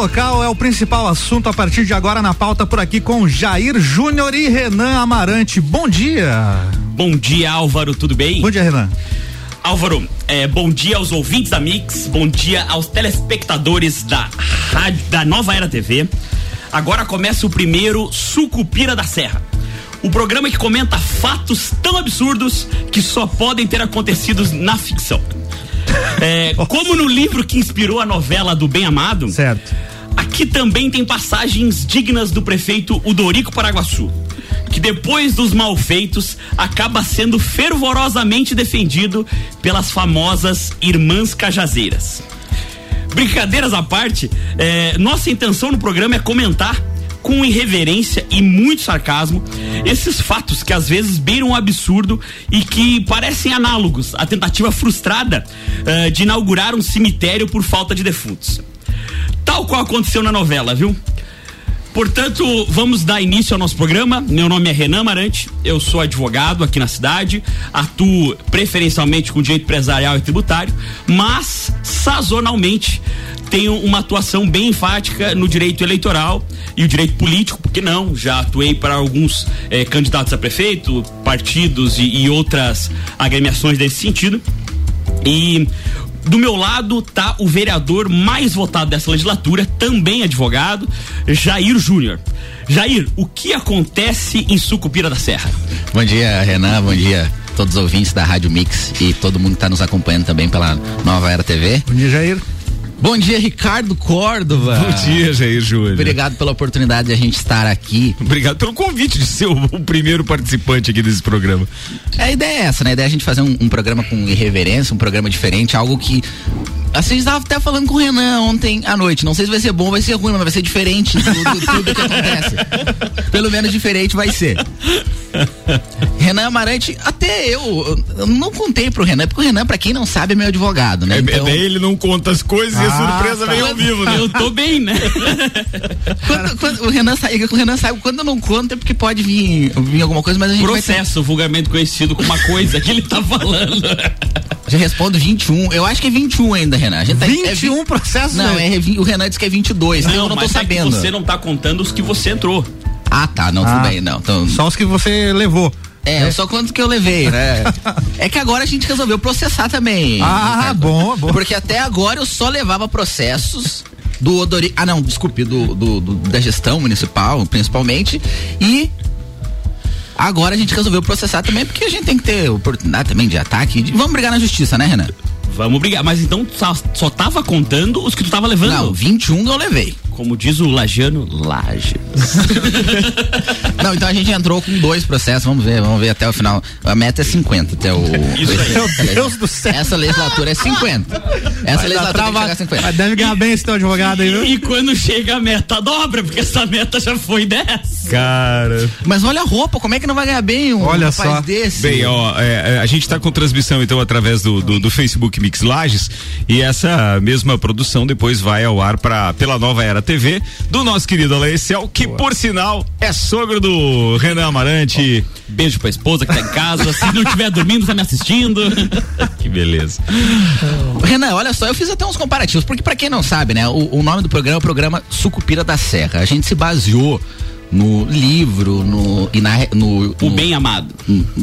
local é o principal assunto a partir de agora na pauta por aqui com Jair Júnior e Renan Amarante. Bom dia. Bom dia, Álvaro, tudo bem? Bom dia, Renan. Álvaro, é, bom dia aos ouvintes da Mix, bom dia aos telespectadores da rádio, da Nova Era TV. Agora começa o primeiro Sucupira da Serra. O programa que comenta fatos tão absurdos que só podem ter acontecido na ficção. É, como no livro que inspirou a novela do Bem Amado, certo. Aqui também tem passagens dignas do prefeito Udorico Paraguaçu, que depois dos malfeitos acaba sendo fervorosamente defendido pelas famosas Irmãs Cajazeiras. Brincadeiras à parte, é, nossa intenção no programa é comentar com irreverência e muito sarcasmo esses fatos que às vezes beiram um absurdo e que parecem análogos à tentativa frustrada uh, de inaugurar um cemitério por falta de defuntos. Tal qual aconteceu na novela, viu? Portanto, vamos dar início ao nosso programa. Meu nome é Renan Marante, eu sou advogado aqui na cidade, atuo preferencialmente com direito empresarial e tributário, mas sazonalmente tenho uma atuação bem enfática no direito eleitoral e o direito político, porque não? Já atuei para alguns eh, candidatos a prefeito, partidos e, e outras agremiações desse sentido. E do meu lado tá o vereador mais votado dessa legislatura, também advogado, Jair Júnior. Jair, o que acontece em Sucupira da Serra? Bom dia, Renan, bom dia todos os ouvintes da Rádio Mix e todo mundo que está nos acompanhando também pela Nova Era TV. Bom dia, Jair. Bom dia, Ricardo Córdova. Bom dia, Jair Júnior. Obrigado pela oportunidade de a gente estar aqui. Obrigado pelo convite de ser o, o primeiro participante aqui desse programa. A ideia é essa, né? A ideia é a gente fazer um, um programa com irreverência, um programa diferente, algo que Assim, a gente estava até falando com o Renan ontem à noite. Não sei se vai ser bom ou vai ser ruim, mas vai ser diferente de tudo, tudo que acontece. Pelo menos diferente vai ser. Renan Amarante, até eu, eu não contei pro Renan, porque o Renan, pra quem não sabe, é meu advogado, né? É, então... ele não conta as coisas ah, e a ah, surpresa tá. vem ao vivo, né? Eu tô bem, né? quando, quando, o, Renan sabe, o Renan sabe, quando eu não conto é porque pode vir, vir alguma coisa, mas a gente Processo, ter... vulgarmente conhecido como uma coisa que ele tá falando. Já respondo 21. Eu acho que é 21 ainda, Renan. A gente tá, 21 é, processos? Não, é, o Renan disse que é 22. Não, eu não tô sabendo. É você não tá contando os que você entrou. Ah, tá. Não, ah, tudo bem. Não, então... Só os que você levou. É, é, só quanto que eu levei, né? é que agora a gente resolveu processar também. Ah, bom, bom. Porque até agora eu só levava processos do Odori... Ah, não, desculpe, do, do, do, da gestão municipal, principalmente. E agora a gente resolveu processar também, porque a gente tem que ter oportunidade também de ataque. De... Vamos brigar na justiça, né, Renan? Vamos brigar. Mas então só, só tava contando os que tu tava levando? Não, 21 eu levei. Como diz o Lajano, Laje. Não, então a gente entrou com dois processos, vamos ver, vamos ver até o final. A meta é 50 até o. Isso aí. Meu Deus do céu. Essa legislatura é 50. Essa vai legislatura trava, tem 50. Mas deve ganhar bem esse teu advogado aí, viu? E, quando chega a meta dobra, porque essa meta já foi 10. Cara. Mas olha a roupa, como é que não vai ganhar bem um olha rapaz só. desse? Bem, ó, é, é, a gente tá com transmissão então através do, do, do Facebook Mix Lages e essa mesma produção depois vai ao ar para pela Nova Era TV do nosso querido Alaiciel, que Boa. por sinal é sogro do Renan Amarante. Beijo pra esposa que tá em casa. Se não estiver dormindo, tá me assistindo. que beleza. Renan, olha só, eu fiz até uns comparativos, porque para quem não sabe, né, o, o nome do programa é o programa Sucupira da Serra. A gente se baseou no livro, no e na no, o Bem Amado.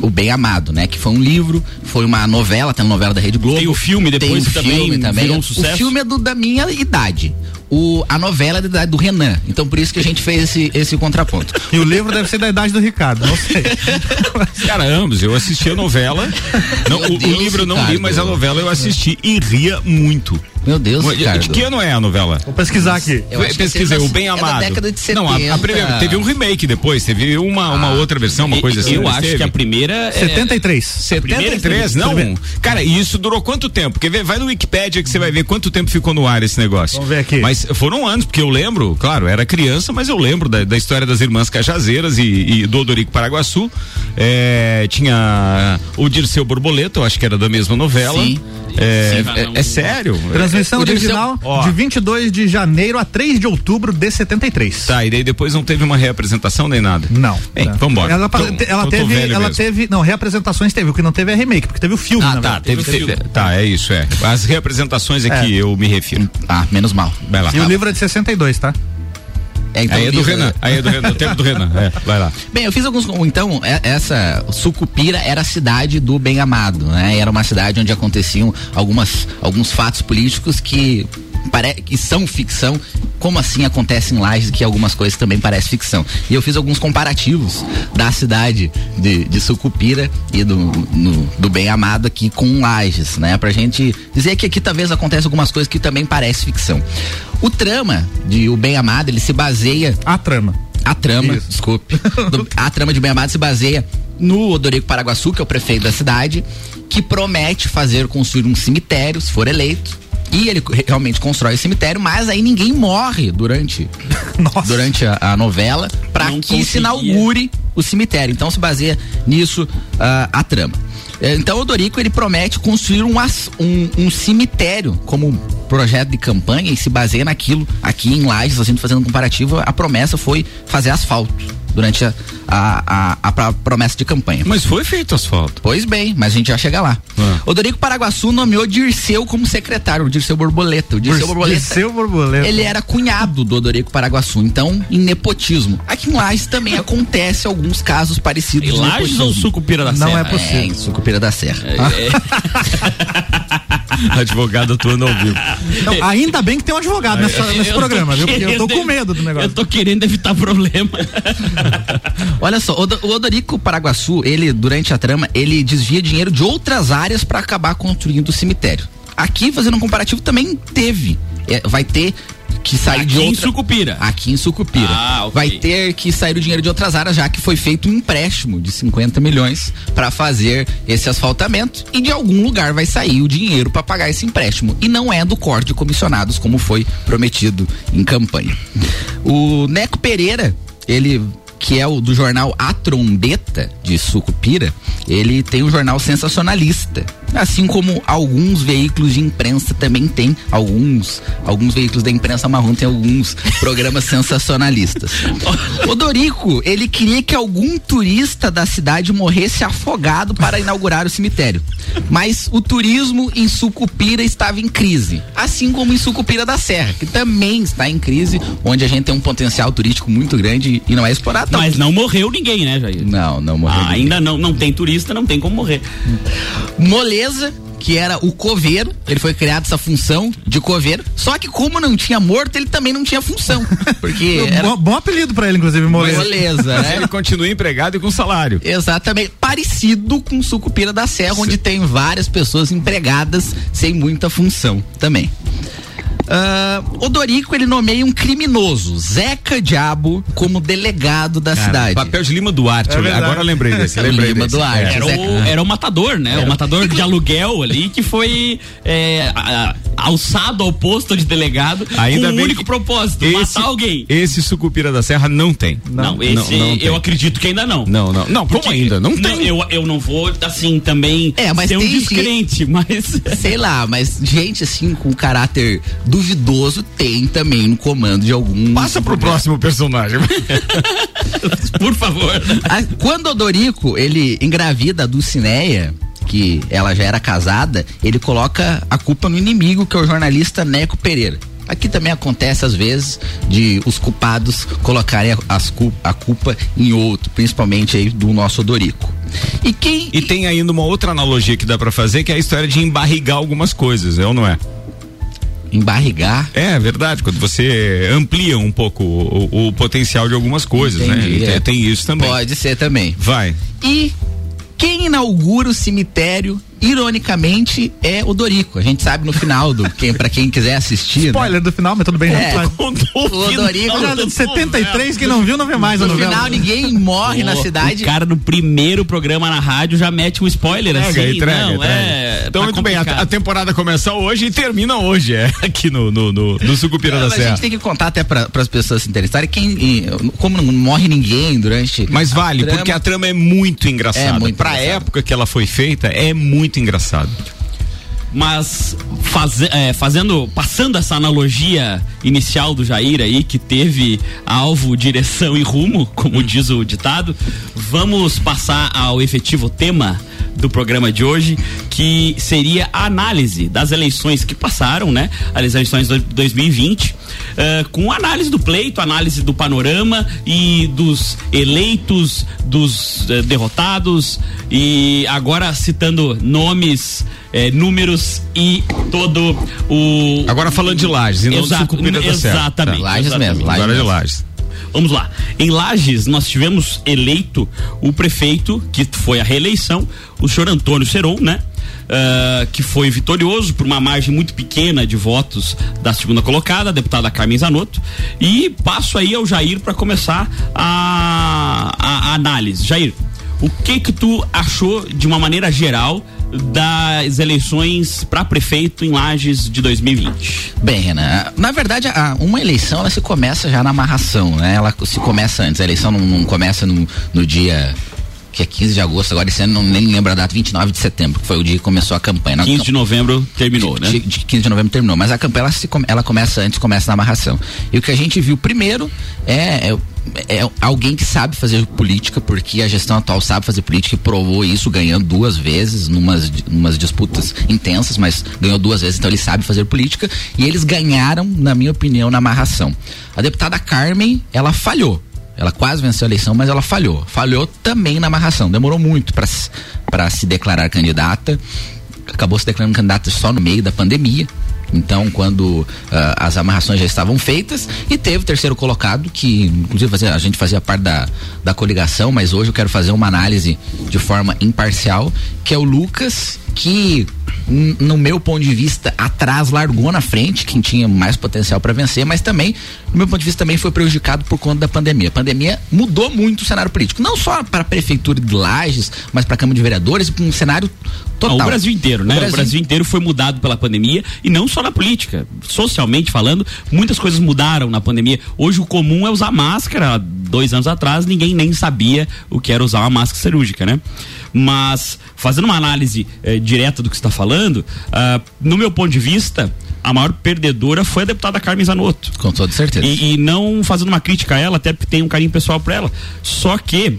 O Bem Amado, né? Que foi um livro, foi uma novela, tem uma novela da Rede Globo. Tem o filme depois tem o também, filme também. Virou um sucesso. O filme é do, da minha idade o, a novela é da idade do Renan. Então por isso que a gente fez esse, esse contraponto. E o livro deve ser da idade do Ricardo, não sei. Cara, ambos, eu assisti a novela. Não, o, Deus, o, livro eu não li, mas a novela eu assisti e ria muito. Meu Deus, Ricardo. De que ano é a novela? Vou pesquisar aqui. Eu Pesquisei, o Bem Amado. É da década de 70. Não, a, a primeira, teve um remake depois, teve uma, uma ah, outra versão, uma coisa assim. Eu acho teve. que a primeira é... 73. 73, não. Cara, e isso durou quanto tempo? Porque vai no Wikipedia que você vai ver quanto tempo ficou no ar esse negócio. Vamos ver aqui. Mas foram anos, porque eu lembro, claro, era criança, mas eu lembro da, da história das irmãs Cajazeiras e, e do Odorico Paraguaçu. é, tinha o Dirceu Borboleta, eu acho que era da mesma novela. Sim. É, Sim, é- não- é sério? Transmissão Dirceu- original ó. de 22 de janeiro a 3 de outubro de 73. Tá, e daí depois não teve uma reapresentação nem nada. Não. Bem, Tá. vambora. Ela, Tô- ela teve, ela mesmo. teve, não, reapresentações teve, o que não teve é remake, porque teve o filme, Ah, na tá. Teve, Teve teve- filme. tá, é isso, é. As representações é, É. que eu me refiro. Ah, menos mal. Vai lá. E o livro é de 62, tá? É, então, Aí é do livro- Renan. Aí é do Renan. O tempo do Renan. É, vai lá. Bem, eu fiz alguns. Então, é- essa Sucupira era a cidade do Bem Amado, né? Era uma cidade onde aconteciam algumas, alguns fatos políticos que, que são ficção. Como assim acontece em Lages que algumas coisas também parecem ficção? E eu fiz alguns comparativos da cidade de, de Sucupira e do, no- do Bem Amado aqui com Lages, né? Pra gente dizer que aqui talvez aconteça algumas coisas que também parecem ficção. O trama de O Bem Amado, ele se baseia A trama. a trama, Isso. desculpe. Do- a trama de Bem Amado se baseia no Odorico Paraguaçu, que é o prefeito da cidade, que promete fazer construir um cemitério, se for eleito. E ele re- realmente constrói o cemitério, mas aí ninguém morre durante, Nossa. durante a, a novela para que se conseguia. inaugure o cemitério. Então se baseia nisso ah, a trama. Eh, Então o Odorico ele promete construir um, um, um cemitério como projeto de campanha e se baseia naquilo aqui em Lages, fazendo um comparativo, a promessa foi fazer asfalto durante a, a, a- a pra- promessa de campanha. Mas foi feito asfalto. Pois bem, mas a gente já chega lá. Ah. Odorico Paraguaçu nomeou Dirceu como secretário, o Dirceu Borboleta. O Dirceu Borboleta. Dirceu Borboleta. Ele era cunhado do Odorico Paraguaçu, então, em nepotismo. Aqui em Lages também acontece alguns casos parecidos E de Lages ou. Sucupira da Não Serra? é possível. É, em Sucupira da Serra. Advogado atuando ao vivo. Então, ainda bem que tem um advogado nessa- nesse Eu tô programa, viu? Porque eu tô com medo do negócio. Eu tô querendo evitar problema. Olha só, o Odo- o Odorico Paraguaçu, ele, durante a trama, ele desvia dinheiro de outras áreas para acabar construindo o cemitério. Aqui, fazendo um comparativo, também teve. É, vai ter que sair de Aqui em outra... Sucupira. Aqui em Sucupira. Ah, ok. Vai ter que sair o dinheiro de outras áreas, já que foi feito um empréstimo de 50 milhões para fazer esse asfaltamento e de algum lugar vai sair o dinheiro para pagar esse empréstimo. E não é do corte de comissionados, como foi prometido em campanha. O Neco Pereira, ele que é o do jornal A Trombeta de Sucupira, ele tem um jornal sensacionalista. Assim como alguns veículos de imprensa também tem alguns, alguns veículos da imprensa marrom tem alguns programas sensacionalistas. O Dorico, ele queria que algum turista da cidade morresse afogado para inaugurar o cemitério. Mas o turismo em Sucupira estava em crise, assim como em Sucupira da Serra, que também está em crise, onde a gente tem um potencial turístico muito grande e não é explorado. Mas não morreu ninguém, né, Jair? Não, não morreu. Ah, ainda não, não tem turista, não tem como morrer. Moleza, que era o coveiro, ele foi criado essa função de coveiro, só que como não tinha morto, ele também não tinha função, porque era Bom, bom apelido pra ele, inclusive, Moleza. moleza, né? ele continua empregado e com salário. Exatamente, parecido com Sucupira da Serra, onde tem várias pessoas empregadas sem muita função também. Ah, o Dorico ele nomeia um criminoso, Zeca Diabo, como delegado da cidade. Papel de Lima Duarte. É agora eu lembrei desse. Lembrei Lima desse. Duarte. Era Zeca. o, era o matador, né? O matador de aluguel ali que foi é, a- a- alçado ao posto de delegado Ainda com um único propósito, matar alguém. Esse Sucupira da Serra não tem. Não, esse não tem. eu acredito que ainda não. Não, não. Não, como ainda? Não tem. eu, eu não vou, assim, também É, mas ser um descrente, mas. Sei lá, mas gente assim com caráter duvidoso tem também no comando de algum. Passa pro próximo personagem. Por favor. Quando o Dorico ele engravida a Dulcineia, que ela já era casada, ele coloca a culpa no inimigo, que é o jornalista Neco Pereira. Aqui também acontece às vezes de os culpados colocarem a, as a culpa em outro, principalmente aí do nosso Dorico. E quem E tem ainda uma outra analogia que dá pra fazer, que é a história de embarrigar algumas coisas, é ou não é? Embarrigar É verdade, quando você amplia um pouco o, o- o potencial de algumas coisas, Entendi, né? é. Tem, tem isso também. pode ser também. Vai. E quem inaugura o cemitério ironicamente, é o Dorico. A gente sabe no final do quem para quem quiser assistir. Né? Spoiler né? do final, mas tudo bem. É, o Dorico já de 73 que não viu, não vê mais no final ninguém morre na cidade. O cara no primeiro programa na rádio já mete um spoiler entrega, assim. Entrega, não, entrega. É, então, tá muito complicado. bem, a, a, temporada começa hoje e termina hoje, é, aqui no, no, no, no Sucupira da Serra. A gente tem que contar até para as pessoas se interessarem quem, como não morre ninguém durante. Mas vale, trama, porque a trama é muito engraçada. É muito pra engraçado. época que ela foi feita, é muito engraçado. Mas faz, é, fazendo, passando essa analogia inicial do Jair aí, que teve alvo, direção e rumo, como diz o ditado, vamos passar ao efetivo tema do programa de hoje, que seria a análise das eleições que passaram, né? As eleições de 2020, uh, com análise do pleito, análise do panorama e dos eleitos, dos uh, derrotados e agora citando nomes, eh, números e todo o. Agora falando de Lages e não Exato, do Exatamente. Tá. Lages exatamente. mesmo. Agora de Lages. Vamos lá. Em Lages, nós tivemos eleito o prefeito, que foi a reeleição, o senhor Antônio Seron, né? Uh, que foi vitorioso por uma margem muito pequena de votos da segunda colocada, a deputada Carmen Zanotto. E passo aí ao Jair para começar a, a, a análise. Jair, o que que tu achou de uma maneira geral das eleições para prefeito em Lages de 2020? Bem, Renan, na verdade, uma eleição ela se começa já na amarração, né? Ela se começa antes, a eleição não, não começa no, no dia que é 15 de agosto, agora esse ano não nem lembro a data, 29 de setembro, que foi o dia que começou a campanha. 15 de novembro terminou, de, né? De, de 15 de novembro terminou, mas a campanha ela, se, ela começa antes, começa na amarração. E o que a gente viu primeiro é, é é alguém que sabe fazer política, porque a gestão atual sabe fazer política e provou isso ganhando duas vezes, numas, numas disputas intensas, mas ganhou duas vezes, então ele sabe fazer política. E eles ganharam, na minha opinião, na amarração. A deputada Carmen, ela falhou. Ela quase venceu a eleição, mas ela falhou. Falhou também na amarração. Demorou muito para se declarar candidata. Acabou se declarando candidata só no meio da pandemia. Então, quando uh, as amarrações já estavam feitas, e teve o terceiro colocado, que inclusive fazia, a gente fazia parte da, da coligação, mas hoje eu quero fazer uma análise de forma imparcial, que é o Lucas, que no meu ponto de vista, atrás largou na frente quem tinha mais potencial para vencer, mas também, no meu ponto de vista, também foi prejudicado por conta da pandemia. A pandemia mudou muito o cenário político, não só para a prefeitura de Lages, mas para a Câmara de Vereadores, um cenário total. o Brasil inteiro, né? O Brasil... o Brasil inteiro foi mudado pela pandemia e não só na política, socialmente falando, muitas coisas mudaram na pandemia. Hoje o comum é usar máscara. Dois anos atrás ninguém nem sabia o que era usar uma máscara cirúrgica, né? Mas, fazendo uma análise eh, direta do que está falando, uh, no meu ponto de vista, a maior perdedora foi a deputada Carmen Zanotto. Com toda certeza. E, e não fazendo uma crítica a ela, até porque tem um carinho pessoal para ela. Só que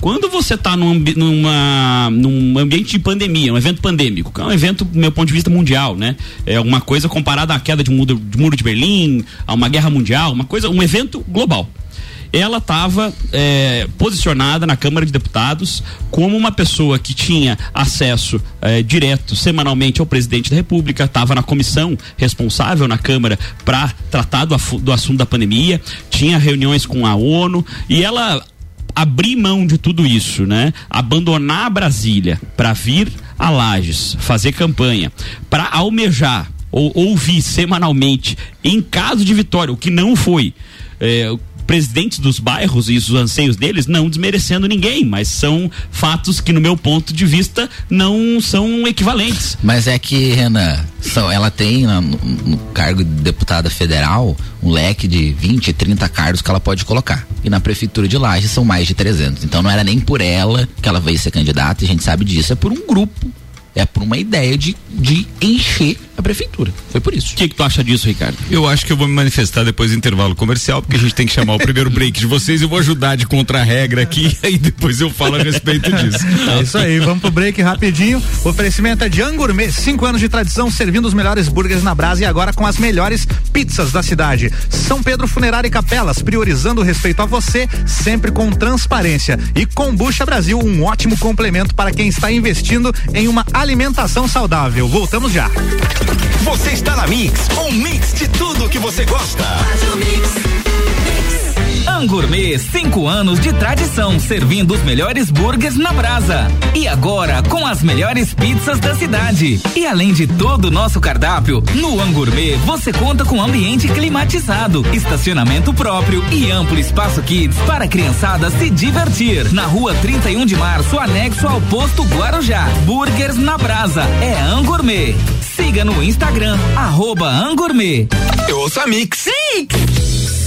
quando você está num, numa, num ambiente de pandemia, um evento pandêmico, que é um evento, do meu ponto de vista, mundial, né? É uma coisa comparada à queda de muro, de muro de Berlim, a uma guerra mundial, uma coisa, um evento global ela estava é, posicionada na Câmara de Deputados como uma pessoa que tinha acesso é, direto semanalmente ao presidente da República, estava na comissão responsável na Câmara para tratar do, do assunto da pandemia, tinha reuniões com a ONU e ela abrir mão de tudo isso, né? Abandonar Brasília para vir a Lages, fazer campanha, para almejar ou ouvir semanalmente em caso de vitória, o que não foi. É, presidentes dos bairros e os anseios deles, não desmerecendo ninguém, mas são fatos que, no meu ponto de vista, não são equivalentes. Mas é que, Renan, são, ela tem no, no cargo de deputada federal um leque de 20, 30 cargos que ela pode colocar. E na prefeitura de Lages são mais de 300. Então não era nem por ela que ela veio ser candidata, e a gente sabe disso, é por um grupo é por uma ideia de, de encher a prefeitura. Foi por isso. O que, que tu acha disso, Ricardo? Eu acho que eu vou me manifestar depois do intervalo comercial, porque a gente tem que chamar o primeiro break de vocês. Eu vou ajudar de contra-regra aqui e depois eu falo a respeito disso. É isso aí, vamos pro break rapidinho. O oferecimento é de Angourmet, cinco anos de tradição servindo os melhores burgers na brasa e agora com as melhores pizzas da cidade. São Pedro Funerária e Capelas, priorizando o respeito a você, sempre com transparência. E Combucha Brasil, um ótimo complemento para quem está investindo em uma alimentação saudável. Voltamos já. Você está na Mix, um mix de tudo que você gosta. Angourmet, cinco anos de tradição, servindo os melhores burgers na brasa. E agora, com as melhores pizzas da cidade. E além de todo o nosso cardápio, no Angourmet você conta com ambiente climatizado, estacionamento próprio e amplo espaço kids para a criançada se divertir. Na rua 31 de março, anexo ao posto Guarujá. Burgers na brasa. É Angourmet. Siga no Instagram, arroba Angourmet. Eu ouço a Mix. Mix.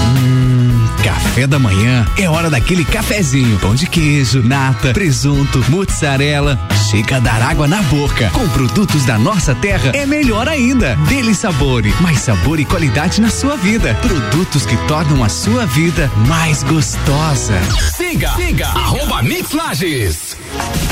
Hum, café da manhã é hora daquele cafezinho. Pão de queijo, nata, presunto, mozzarella. Chega a dar água na boca. Com produtos da nossa terra é melhor ainda. Dele sabor, mais sabor e qualidade na sua vida. Produtos que tornam a sua vida mais gostosa. Siga, siga, arroba Mix Lages.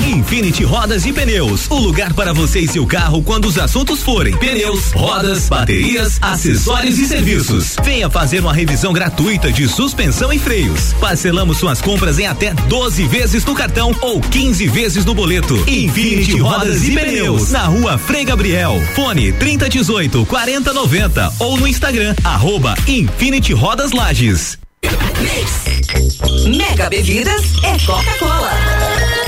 Infinity Rodas e Pneus, o lugar para você e seu carro quando os assuntos forem pneus, rodas, baterias, acessórios e serviços. Venha fazer uma revisão gratuita de suspensão e freios. Parcelamos suas compras em até 12 vezes no cartão ou 15 vezes no boleto. Infinity Rodas e Pneus, na rua Frei Gabriel. Fone 3018 4090 ou no Instagram, arroba Infinity Rodas Lages. Mega Bebidas é Coca-Cola.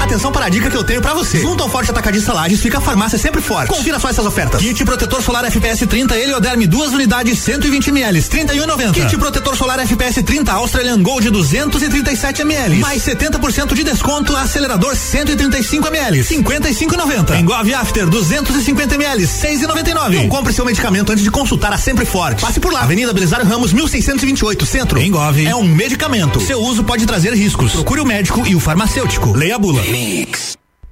Atenção para a dica que eu tenho para você. Junto ao Forte Atacadista Lages fica a farmácia sempre forte. Confira só essas ofertas. Kit protetor solar FPS 30 Helioderme, duas unidades, 120 ml, 31,90. Kit protetor solar FPS 30 Australian Gold 237 ml, mais 70% de desconto. Acelerador 135 ml, 55,90. Engove After 250 ml, 6,99. Não compre seu medicamento antes de consultar a Sempre Forte. Passe por lá. Avenida Belisário Ramos 1628, Centro. Engove é um medicamento. Seu uso pode trazer riscos. Procure o médico e o farmacêutico. Leia a bula. Mix.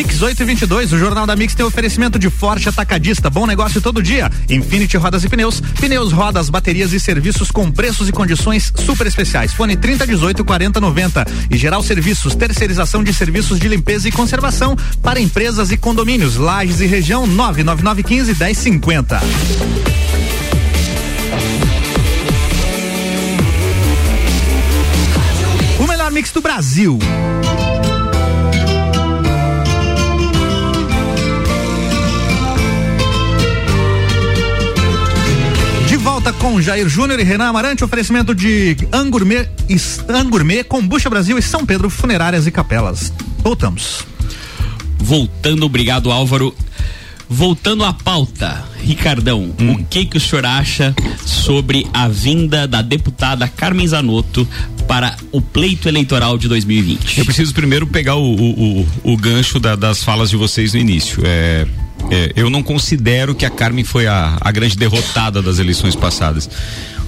Mix 8 e 22, o Jornal da Mix tem oferecimento de forte atacadista, bom negócio todo dia. Infinity Rodas e Pneus, pneus, rodas, baterias e serviços com preços e condições super especiais. Fone 30 18 40 90 e geral serviços, terceirização de serviços de limpeza e conservação para empresas e condomínios, lajes e região 999 15 10 50. O melhor mix do Brasil. Com Jair Júnior e Renan Amarante, oferecimento de Angourmet, Angourmet, Combucha Brasil e São Pedro Funerárias e Capelas. Voltamos. Voltando, obrigado Álvaro. Voltando à pauta, Ricardão, hum. o que que o senhor acha sobre a vinda da deputada Carmen Zanotto para o pleito eleitoral de 2020? Eu preciso primeiro pegar o, o, o, o gancho da, das falas de vocês no início. É, é, eu não considero que a Carmen foi a, a grande derrotada das eleições passadas.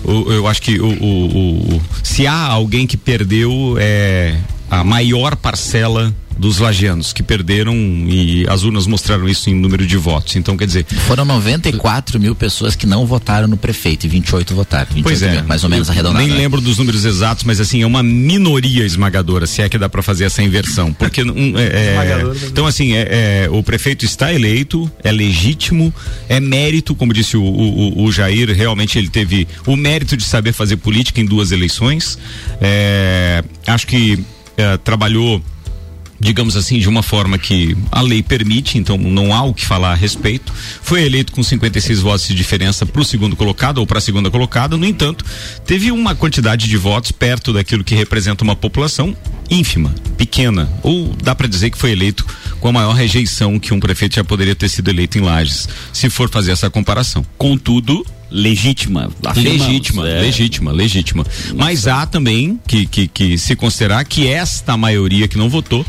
O, eu acho que o, o, o, se há alguém que perdeu é a maior parcela dos lagianos que perderam e as urnas mostraram isso em número de votos. Então, quer dizer. Foram 94 mil pessoas que não votaram no prefeito e 28 votaram. 28 pois é. Mil, mais ou menos arredondado. Nem lembro dos números exatos, mas assim, é uma minoria esmagadora, se é que dá para fazer essa inversão. Porque. Um, é, é, então, assim, é, é, o prefeito está eleito, é legítimo, é mérito, como disse o, o, o Jair, realmente ele teve o mérito de saber fazer política em duas eleições. É, acho que é, trabalhou digamos assim, de uma forma que a lei permite, então não há o que falar a respeito. Foi eleito com 56 votos de diferença para o segundo colocado ou para a segunda colocada. No entanto, teve uma quantidade de votos perto daquilo que representa uma população ínfima, pequena, ou dá para dizer que foi eleito com a maior rejeição que um prefeito já poderia ter sido eleito em Lages, se for fazer essa comparação. Contudo, legítima. afirmamos, Legítima, é. legítima, legítima. Mas há também que, que, que se considerar que esta maioria que não votou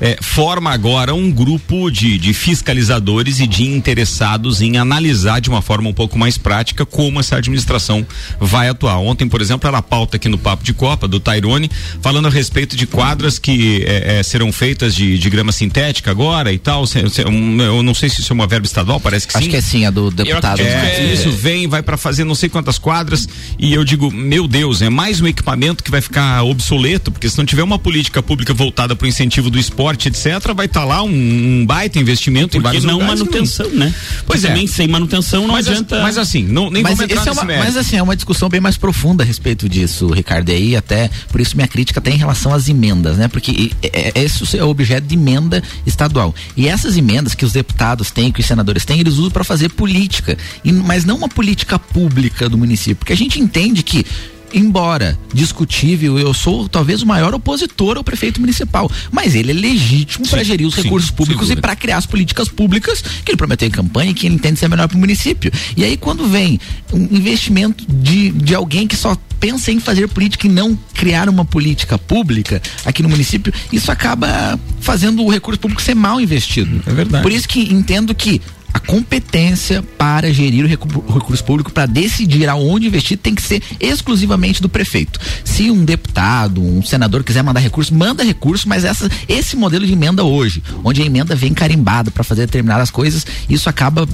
eh, forma agora um grupo de, de fiscalizadores e de interessados em analisar de uma forma um pouco mais prática como essa administração vai atuar. Ontem, por exemplo, era a pauta aqui no Papo de Copa do Tairone, falando a respeito de quadras que eh, eh, serão feitas de, de grama sintética agora e tal. Se- se- um, eu não sei se isso é uma verba estadual, parece que Acho sim. que é sim, a do deputado. É, isso vem, vai para fazer não sei quantas quadras e eu digo, meu Deus, é mais um equipamento que vai ficar obsoleto, porque se não tiver uma política pública voltada para o incentivo do esporte, etc, vai estar lá um, um baita investimento em Porque vários não lugares. manutenção, né? Pois Porque é. também sem manutenção não mas, adianta. mas assim, não, nem mas, esse é uma, mas assim, é uma discussão bem mais profunda a respeito disso, Ricardo. E aí até, por isso minha crítica até em relação às emendas, né? Porque e- é, é- esse é o objeto de emenda estadual. E essas emendas que os deputados têm, que os senadores têm, eles usam para fazer política. E, mas não uma política pública do município. Porque a gente entende que Embora discutível, eu sou talvez o maior opositor ao prefeito municipal, mas ele é legítimo para gerir os sim, recursos públicos e para criar as políticas públicas que ele prometeu em campanha e que ele entende ser melhor para o município. E aí, quando vem um investimento de, de alguém que só pensa em fazer política e não criar uma política pública aqui no município, isso acaba fazendo o recurso público ser mal investido. É verdade. Por isso que entendo que a competência para gerir o recu- o recurso público, para decidir aonde investir, tem que ser exclusivamente do prefeito. Se um deputado, um senador quiser mandar recurso, manda recurso, mas essa, esse modelo de emenda hoje, onde a emenda vem carimbada para fazer determinadas coisas, isso acaba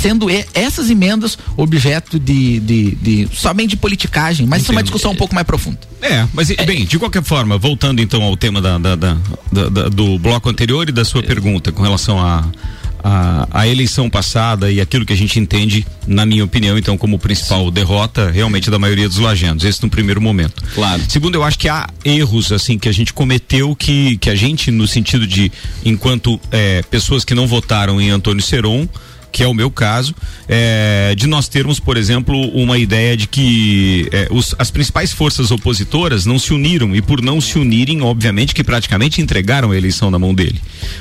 sendo essas emendas objeto de, de, de somente de politicagem, mas isso é uma discussão um pouco mais profunda. É, mas e- bem, de qualquer forma, voltando então ao tema da, da- da- da- da- do bloco anterior e da sua pergunta com relação à a, a eleição passada e aquilo que a gente entende, na minha opinião, então, como principal derrota realmente da maioria dos lajandos, esse no primeiro momento. Claro. Segundo, eu acho que há erros assim que a gente cometeu que, que a gente, no sentido de, enquanto eh, pessoas que não votaram em Antônio Seron, que é o meu caso, é, de nós termos, por exemplo, uma ideia de que é, os- as principais forças opositoras não se uniram e por não se unirem, obviamente que praticamente entregaram a eleição na mão dele,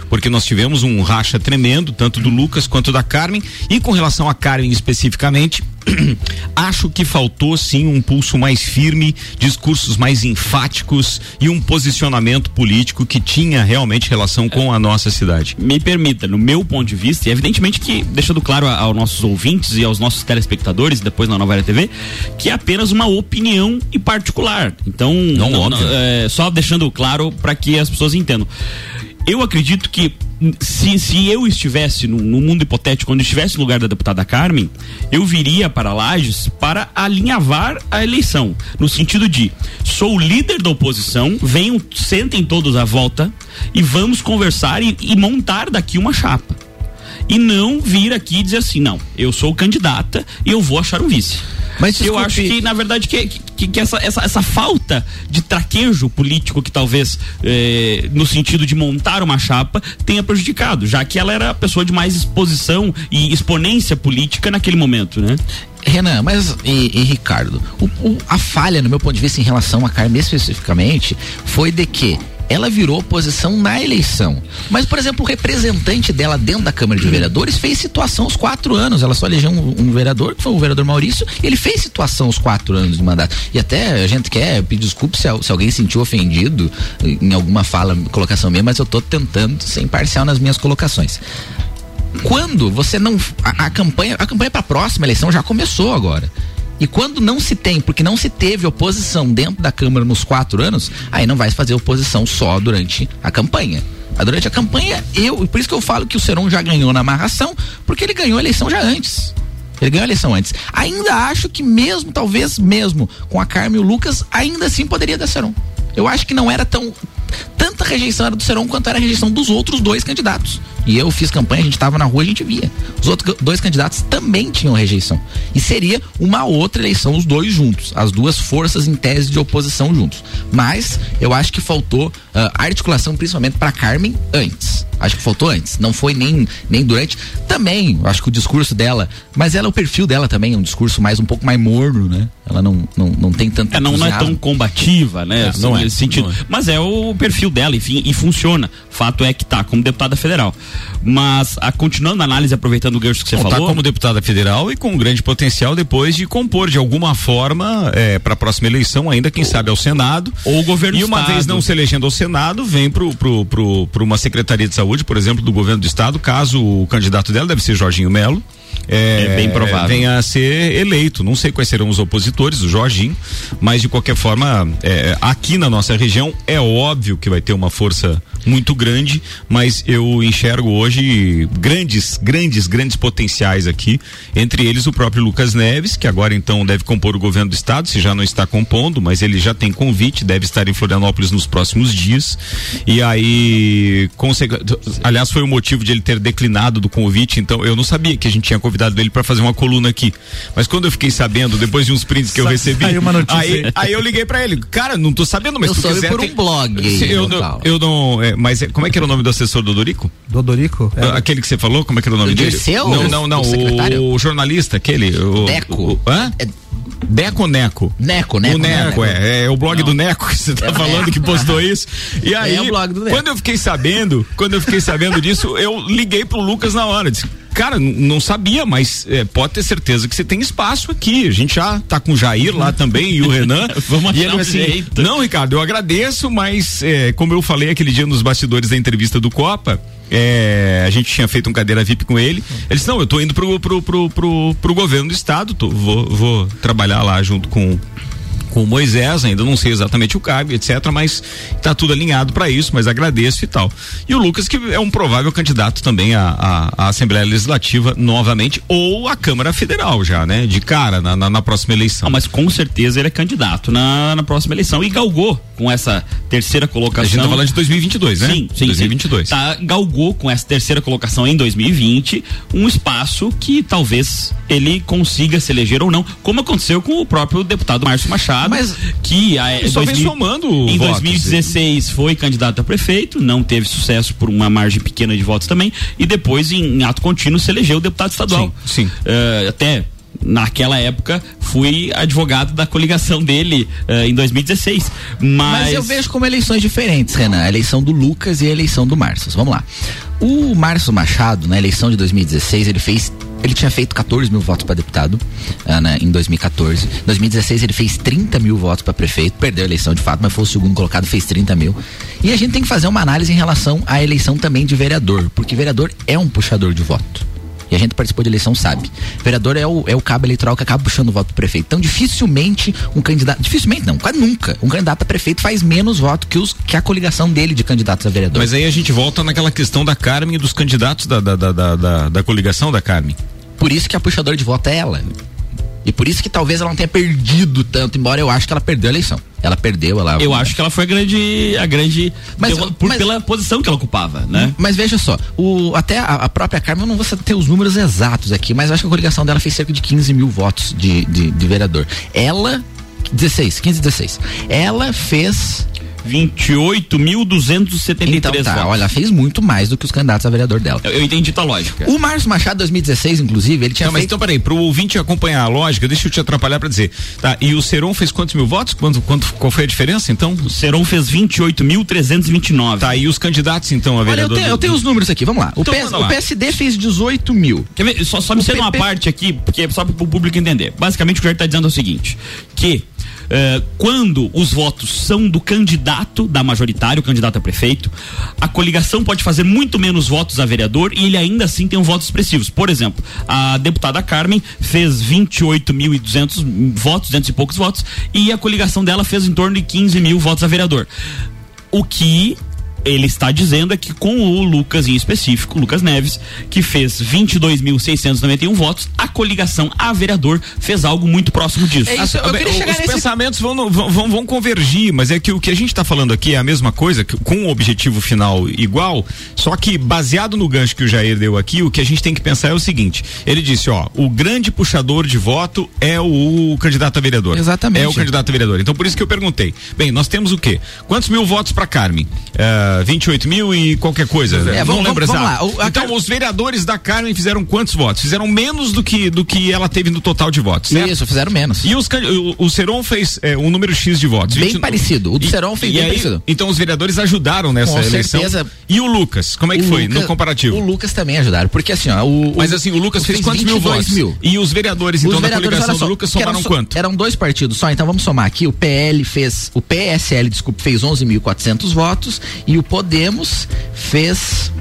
porque nós tivemos um racha tremendo tanto do Lucas quanto da Carmen e com relação a Carmen especificamente acho que faltou sim um pulso mais firme, discursos mais enfáticos e um posicionamento político que tinha realmente relação com a nossa cidade. me permita, no meu ponto de vista, e evidentemente que, deixando claro a- aos nossos ouvintes e aos nossos telespectadores, depois na Nova Era TV, que é apenas uma opinião e particular. Então, Não, óbvio. é, só deixando claro para que as pessoas entendam. Eu acredito que se, se eu estivesse no, no mundo hipotético, quando estivesse no lugar da deputada Carmen, eu viria para Lages para alinhavar a eleição. No sentido de, sou o líder da oposição, venham, sentem todos à volta e vamos conversar e, e montar daqui uma chapa. E não vir aqui e dizer assim, não, eu sou candidata e eu vou achar um vice. Mas eu acho que, na verdade, que, que, que essa, essa, essa falta de traquejo político que talvez, eh, no sentido de montar uma chapa, tenha prejudicado, já que ela era a pessoa de mais exposição e exponência política naquele momento, né? Renan, mas e, e Ricardo, o- o- a falha, no meu ponto de vista, em relação a Carmen especificamente, foi de que ela virou oposição na eleição. Mas, por exemplo, o representante dela dentro da Câmara de Vereadores fez situação os quatro anos. Ela só elegeu um, um vereador, que foi o vereador Maurício, e ele fez situação os quatro anos de mandato. E até a gente quer pedir desculpa se, se alguém se sentiu ofendido em alguma fala, colocação minha, mas eu tô tentando ser imparcial nas minhas colocações quando você não a, a campanha a campanha para a próxima eleição já começou agora e quando não se tem, porque não se teve oposição dentro da Câmara nos quatro anos, aí não vai fazer oposição só durante a campanha. Durante a campanha, eu, por isso que eu falo que o Seron já ganhou na amarração, porque ele ganhou a eleição já antes. Ele ganhou a eleição antes. Ainda acho que mesmo, talvez mesmo, com a Carmen e o Lucas, ainda assim poderia dar Seron. Eu acho que não era tão. Tanta rejeição era do Seron quanto era a rejeição dos outros dois candidatos. E eu fiz campanha, a gente estava na rua, a gente via. Os outros dois candidatos também tinham rejeição. E seria uma outra eleição, os dois juntos, as duas forças em tese de oposição juntos. Mas eu acho que faltou uh, articulação, principalmente para Carmen, antes. Acho que faltou antes. Não foi nem, nem durante. Também, acho que o discurso dela, mas ela, o perfil dela também é um discurso mais um pouco mais morno, né? Ela não, não, não tem tanto. É, não, não é tão combativa, né? É, não é, nesse sentido. não é. Mas é o perfil dela, enfim, e funciona. Fato é que tá como deputada federal. Mas, a, continuando a análise, aproveitando o gancho que você Bom, tá falou. como deputada federal e com um grande potencial depois de compor de alguma forma é, para a próxima eleição, ainda quem sabe ao Senado. Ou o governo E uma Estado. vez não se elegendo ao Senado, vem pro, pro, pro, pro uma Secretaria de Saúde, por exemplo, do governo do Estado, caso o candidato dela deve ser Jorginho Melo. É bem provável. Venha a ser eleito. Não sei quais serão os opositores, o Jorginho, mas de qualquer forma, é, aqui na nossa região é óbvio que vai ter uma força muito grande, mas eu enxergo hoje grandes, grandes, grandes potenciais aqui, entre eles o próprio Lucas Neves, que agora então deve compor o governo do estado, se já não está compondo, mas ele já tem convite, deve estar em Florianópolis nos próximos dias. E aí, aliás, foi o motivo de ele ter declinado do convite, então eu não sabia que a gente tinha convidado ele para fazer uma coluna aqui. Mas quando eu fiquei sabendo, depois de uns prints que eu recebi, saiu uma notícia aí, aí. aí eu liguei para ele, cara, não tô sabendo, mas Eu tu soube quiser, por um tem- blog aí, Se eu, não, eu não, é, mas é- como é que era o nome do assessor do Dorico? Dodorico? É. Aquele que você falou, como é que era o nome O dele? Dirceu? Não, não, não, O secretário? o, jornalista, aquele. O, Deco. O, hã? É- Deco Neco? Neco, Neco. o Neco, é, é o blog do Neco que você tá É falando que postou isso. E aí, É o blog do Neco. quando eu fiquei sabendo, quando eu fiquei sabendo disso, eu liguei pro Lucas na hora, disse, cara, não sabia, mas é, pode ter certeza que você tem espaço aqui. A gente já tá com o Jair lá também e o Renan. Vamos e ele um assim, jeito. não, Ricardo, eu agradeço, mas é, como eu falei aquele dia nos bastidores da entrevista do Copa, é, a gente tinha feito um cadeira VIP com ele. Ele disse, não, eu tô indo pro, pro, pro, pro, pro governo do estado, tô- vou, vou trabalhar lá junto com com o Moisés, ainda não sei exatamente o cargo, etc, mas tá tudo alinhado para isso, mas agradeço e tal. E o Lucas que é um provável candidato também à, à, à Assembleia Legislativa novamente ou à Câmara Federal já, né? De cara na, na, na próxima eleição. Ah, mas com certeza ele é candidato na, na próxima eleição e galgou com essa terceira colocação. A gente tá falando de 2022, né? Sim, sim. 2022. Sim. Tá, galgou com essa terceira colocação em 2020 um espaço que talvez ele consiga se eleger ou não, como aconteceu com o próprio deputado Márcio Machado, Mas- que a, Ele só vem somando em votos. 2016 foi candidato a prefeito, não teve sucesso por uma margem pequena de votos também, e depois em, em ato contínuo se elegeu deputado estadual. Sim, sim. Eh, até naquela época fui advogado da coligação dele eh, em 2016. Mas, Mas eu vejo como eleições diferentes, Renan. A eleição do Lucas e a eleição do Márcio. Vamos lá. O Márcio Machado, na eleição de 2016, ele fez. Ele tinha feito 14 mil votos para deputado ah, né, em 2014. Em 2016 ele fez 30 mil votos para prefeito, perdeu a eleição de fato, mas foi o segundo colocado, fez 30 mil. E a gente tem que fazer uma análise em relação à eleição também de vereador, porque vereador é um puxador de voto. A gente participou de eleição, sabe. Vereador é o, é o cabo eleitoral que acaba puxando o voto do prefeito. Então, dificilmente um candidato. Dificilmente não, quase nunca. Um candidato a prefeito faz menos voto que, os, que a coligação dele de candidatos a vereador. Mas aí a gente volta naquela questão da Carmen e dos candidatos da, da, da, da, da, da coligação da Carmen. Por isso que a puxadora de voto é ela. E por isso que talvez ela não tenha perdido tanto, embora eu acho que ela perdeu a eleição. Ela perdeu, ela. eu acho que ela foi a grande, a grande Mas- pela, por- mas- pela posição que ela ocupava, né? Mas veja só, o, até a, a própria Carmen, eu não vou ter os números exatos aqui, mas eu acho que a coligação dela fez cerca de 15 mil votos de, de, de vereador. Ela. 16, 15, 16. Ela fez. 28.273 Então tá, votos. olha, fez muito mais do que os candidatos a vereador dela. Eu, eu entendi tua lógica. O Márcio Machado, 2016, inclusive, ele tinha Não, mas feito. então peraí, pro ouvinte acompanhar a lógica, deixa eu te atrapalhar pra dizer. Tá, e o Seron fez quantos mil votos? Quanto, quanto, qual foi a diferença então? O Seron fez 28.329. Tá, e os candidatos então a Olha, eu vereador? tenho, eu tenho os números aqui, vamos lá. O, Então, PS, manda o lá. PSD fez 18 mil. Ver? Só, só me O cede uma parte aqui, porque é só para o público entender. Basicamente, o que ele está dizendo é o seguinte: que eh, quando os votos são do candidato da majoritária, o candidato a prefeito, a coligação pode fazer muito menos votos a vereador e ele ainda assim tem um votos expressivos. Por exemplo, a deputada Carmen fez 28.200 votos, 200 e poucos votos, e a coligação dela fez em torno de 15 mil votos a vereador. O que ele está dizendo é que com o Lucas em específico, Lucas Neves, que fez 22.691 votos, a coligação a vereador fez algo muito próximo disso. É isso, eu queria bem, chegar os nesse- pensamentos vão, no- vão, vão, vão convergir, mas é que o que a gente está falando aqui é a mesma coisa, com um objetivo final igual, só que baseado no gancho que o Jair deu aqui, o que a gente tem que pensar é o seguinte: ele disse, ó, o grande puxador de voto é o candidato a vereador. Exatamente. É o candidato a vereador. Então por isso que eu perguntei. Bem, nós temos o quê? Quantos mil votos para Carmen? Uh, 28 mil e qualquer coisa. É, não vamos- lembro vamos exato. lá. Então os vereadores da Carmen fizeram quantos votos? Fizeram menos do que do que ela teve no total de votos. certo? Isso, fizeram menos. E os, o, o Seron fez é, um número X de votos. Bem 20 parecido. O do E- Seron fez bem aí, parecido. Então os vereadores ajudaram nessa Com eleição. certeza. E o Lucas, como é que O foi Lucas- no comparativo? O Lucas também ajudaram, porque assim, ó, o, Mas assim, o Lucas fez, quantos mil 22 votos? mil. E os vereadores, então, Os da vereadores, coligação só, do Lucas eram somaram só- quanto? Eram dois partidos só, então vamos somar aqui. O PL fez, o PSL, desculpe, fez 11.400 votos e o Podemos fez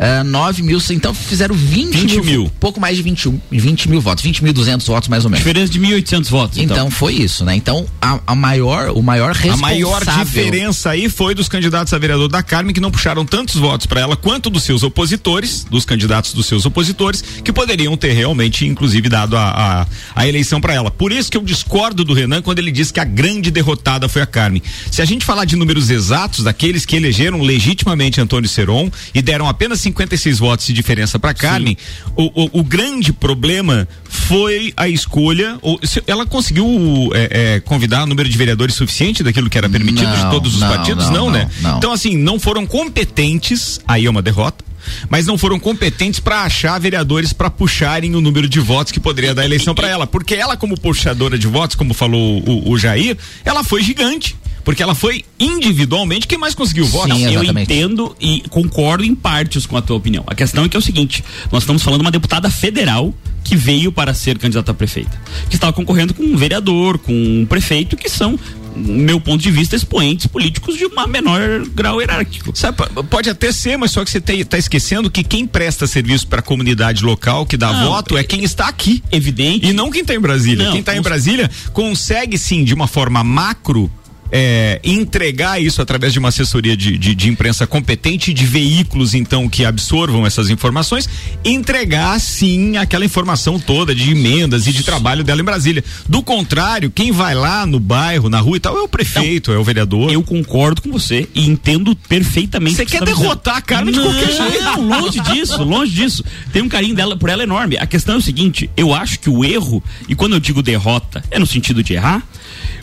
ah, 9 mil, então fizeram 20, 20 mil. pouco mais de 21, 20 mil votos, 20.200 votos mais ou menos. Diferença de 1.800 votos. Então, Então, foi isso, né? Então a, a maior, o maior A responsável. maior diferença aí foi dos candidatos a vereador da Carmen que não puxaram tantos votos para ela quanto dos seus opositores, dos candidatos dos seus opositores, que poderiam ter realmente, inclusive, dado a, a, a eleição para ela. Por isso que eu discordo do Renan quando ele diz que a grande derrotada foi a Carmen. Se a gente falar de números exatos daqueles que elegeram legitimamente Antônio Seron e deram apenas 56 votos de diferença para Carmen, o, o, o grande problema foi a escolha. o- ela conseguiu é, é, convidar o número de vereadores suficiente daquilo que era permitido de Não, todos os não, partidos? não, Não, né? Então, assim, não foram competentes, aí é uma derrota. Mas não foram competentes para achar vereadores para puxarem o número de votos que poderia dar a eleição para ela. Porque ela, como puxadora de votos, como falou o, o Jair, ela foi gigante. Porque ela foi individualmente quem mais conseguiu votos. Sim, eu entendo e concordo em partes com a tua opinião. A questão é que é o seguinte: nós estamos falando de uma deputada federal que veio para ser candidata a prefeita, que estava concorrendo com um vereador, com um prefeito, que são, no meu ponto de vista, expoentes políticos de uma menor grau hierárquico. Sabe, pode até ser, mas só que você está esquecendo que quem presta serviço para a comunidade local, que dá Não, voto, é quem está aqui. Evidente. E não quem está em Brasília. Não, quem está em Brasília consegue sim, de uma forma macro. É, entregar isso através de uma assessoria de, de, de imprensa competente, de veículos então que absorvam essas informações, entregar sim aquela informação toda de emendas e de trabalho dela em Brasília. Do contrário, quem vai lá no bairro, na rua e tal, é o prefeito, é o vereador. Eu concordo com você e entendo perfeitamente. Você que quer tá derrotar a Carmen de qualquer jeito. Não, longe disso, longe disso. Tem um carinho dela por ela enorme. A questão é o seguinte: eu acho que o erro, e quando eu digo derrota, é no sentido de errar,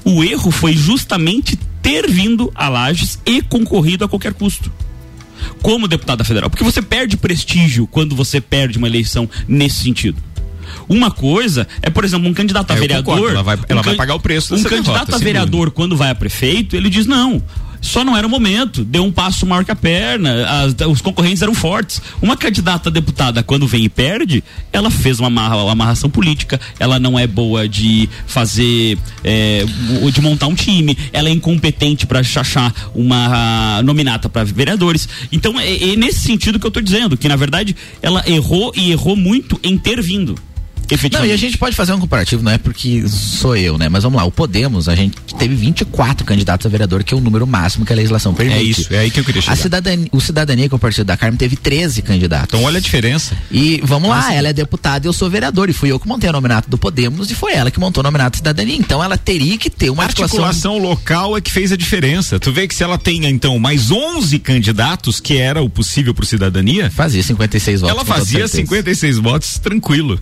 o erro foi justamente ter vindo a Lages e concorrido a qualquer custo. Como deputada federal. Porque você perde prestígio quando você perde uma eleição nesse sentido. Uma coisa é, por exemplo, um candidato a É, vereador. concordo, ela vai- ela um vai pagar o preço Um candidato derrota, a vereador, quando vai a prefeito, ele diz: não. Só não era o momento, deu um passo maior que a perna, as- os concorrentes eram fortes. Uma candidata a deputada, quando vem e perde, ela fez uma, amarra- uma amarração política, ela não é boa de fazer, é, de montar um time, ela é incompetente para achar uma nominata para vereadores. Então é, é nesse sentido que eu tô dizendo, que na verdade ela errou e errou muito em ter vindo. Não, e a gente pode fazer um comparativo, não é porque sou eu, né? Mas vamos lá, o Podemos, a gente teve 24 candidatos a vereador, que é o número máximo que a legislação permite. É isso, é aí que eu queria A chegar. cidadania, o Cidadania, que é o partido da Carmen, teve 13 candidatos. Então olha a diferença. E vamos lá, Nossa. ela é deputada e eu sou vereador. E fui eu que montei a nominato do Podemos e foi ela que montou o nominato da Cidadania. Então ela teria que ter uma A articulação. articulação local é que fez a diferença. Tu vê que se ela tem, então, mais 11 candidatos, que era o possível por cidadania, Fazia 56 votos. ela fazia certeza. 56 votos tranquilo.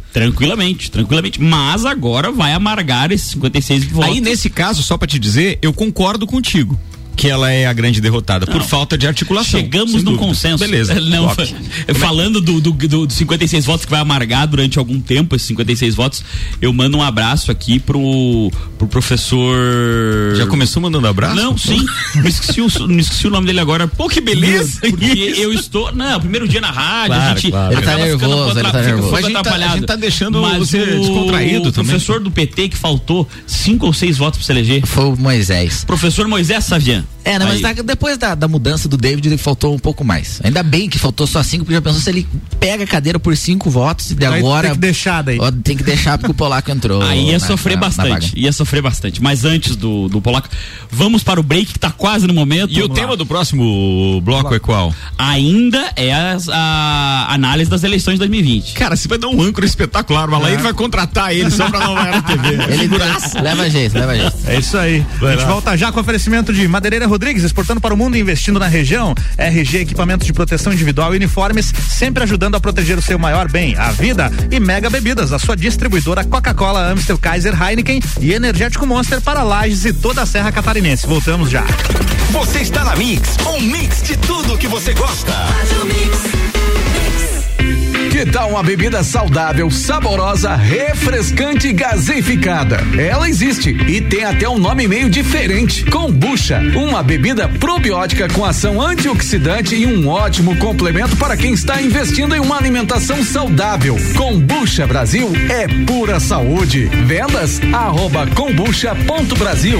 Tranquilamente, tranquilamente. Mas agora vai amargar esses 56 votos. Aí, nesse caso, só pra te dizer, eu concordo contigo. Que ela é a grande derrotada, por Não. falta de articulação. Chegamos num consenso. Beleza. Não, falando do, do, do, dos 56 votos que vai amargar durante algum tempo, esses 56 votos, eu mando um abraço aqui pro, pro professor. Já começou mandando abraço? Não, sim. Me esqueci, o, me esqueci o nome dele agora. Pô, que beleza! Porque eu estou. Não, primeiro dia na rádio, Claro, a gente. claro. Ele tá nervoso, ele tá nervoso. A gente tá- atrapalhado. a gente tá deixando Mas você o descontraído também. professor do PT que faltou cinco ou seis votos pra se eleger. Foi o Moisés. Professor Moisés Savian. É, né, mas depois da, da mudança do David faltou um pouco mais. Ainda bem que faltou só cinco, porque já pensou se ele pega a cadeira por cinco votos e de Aí agora. tem que deixar daí. Ó, Tem que deixar porque o Polaco entrou. Aí ia na- sofrer na- na bastante, vaga. ia sofrer bastante. Mas antes do, do Polaco, vamos para o break que tá quase no momento. E o Vamos lá. tema do próximo bloco é qual? Ainda é as- a análise das eleições de 2020. Cara, você vai dar um âncora espetacular, mas lá ele vai contratar ele só pra não era TV. Ele leva jeito, leva jeito. É isso aí. a gente lá. volta já com oferecimento de Madeireira Rodrigues, exportando para o mundo e investindo na região. RG Equipamentos de Proteção Individual e Uniformes, sempre ajudando a proteger o seu maior bem, a vida. E Mega Bebidas, a sua distribuidora Coca-Cola, Amstel, Kaiser, Heineken e Energético Monster para Lages e toda a Serra Catarinense. Voltamos já. Você está na Mix, um mix de tudo que você gosta. Que tal uma bebida saudável, saborosa, refrescante e gaseificada? Ela existe e tem até um nome meio diferente. Kombucha, uma bebida probiótica com ação antioxidante e um ótimo complemento para quem está investindo em uma alimentação saudável. Kombucha Brasil é pura saúde. Vendas arroba kombucha.brasil.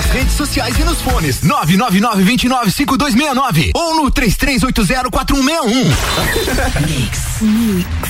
Nas redes sociais e nos fones. 999 29 5269 ou no 3380 4161.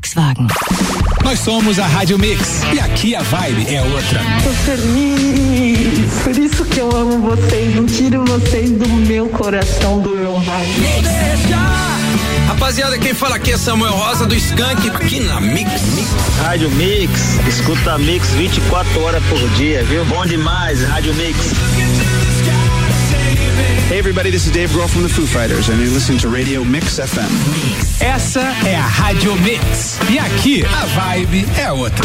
Volkswagen. Nós somos a Rádio Mix e aqui a vibe é outra. Tô feliz, por isso que eu amo vocês, não tiro vocês do meu coração, do meu rádio. Rapaziada, quem fala aqui é Samuel Rosa do Skank, aqui na Mix. Rádio Mix, escuta a Mix 24 horas por dia, viu? Bom demais, Rádio Mix. Hey everybody, this is Dave Grohl from the Foo Fighters and you're listening to Radio Mix FM. Essa é a Rádio Mix e aqui a vibe é outra.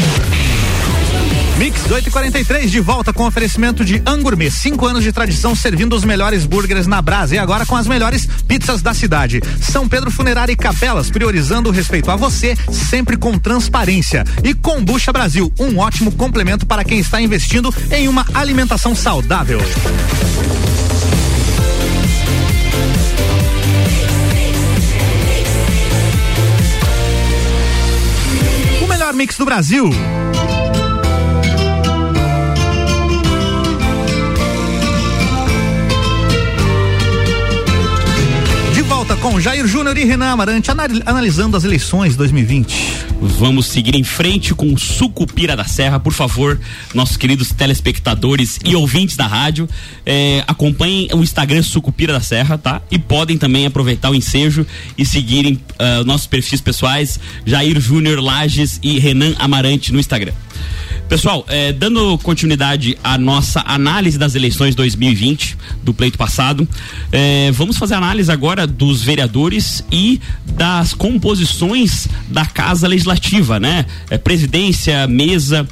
Mix 843 de volta com oferecimento de Angourmet. Cinco anos de tradição servindo os melhores burgers na brasa e agora com as melhores pizzas da cidade. São Pedro Funerária e Capelas, priorizando o respeito a você, sempre com transparência. E Combucha Brasil, um ótimo complemento para quem está investindo em uma alimentação saudável. Mix do Brasil. De volta com Jair Júnior e Renan Amarante anal- analisando as eleições de 2020. Vamos seguir em frente com o Sucupira da Serra, por favor, nossos queridos telespectadores e ouvintes da rádio, eh, acompanhem o Instagram Sucupira da Serra, tá? E podem também aproveitar o ensejo e seguirem ah, nossos perfis pessoais, Jair Júnior Lages e Renan Amarante no Instagram. Pessoal, eh, dando continuidade à nossa análise das eleições 2020, do pleito passado, eh, vamos fazer análise agora dos vereadores e das composições da Casa Legislativa, né? Eh, presidência, mesa.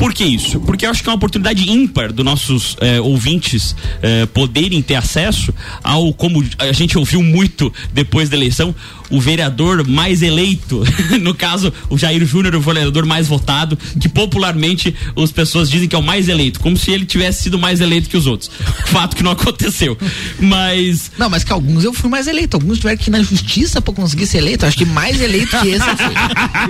Por que isso? Porque eu acho que é uma oportunidade ímpar dos nossos eh, ouvintes eh, poderem ter acesso ao, como a gente ouviu muito depois da eleição, o vereador mais eleito, no caso, o Jair Júnior, o vereador mais votado, que popularmente as pessoas dizem que é o mais eleito, como se ele tivesse sido mais eleito que os outros. Fato que não aconteceu. Mas. Não, mas que alguns eu fui mais eleito. Alguns tiveram que ir na justiça pra conseguir ser eleito. Acho que mais eleito que esse eu fui.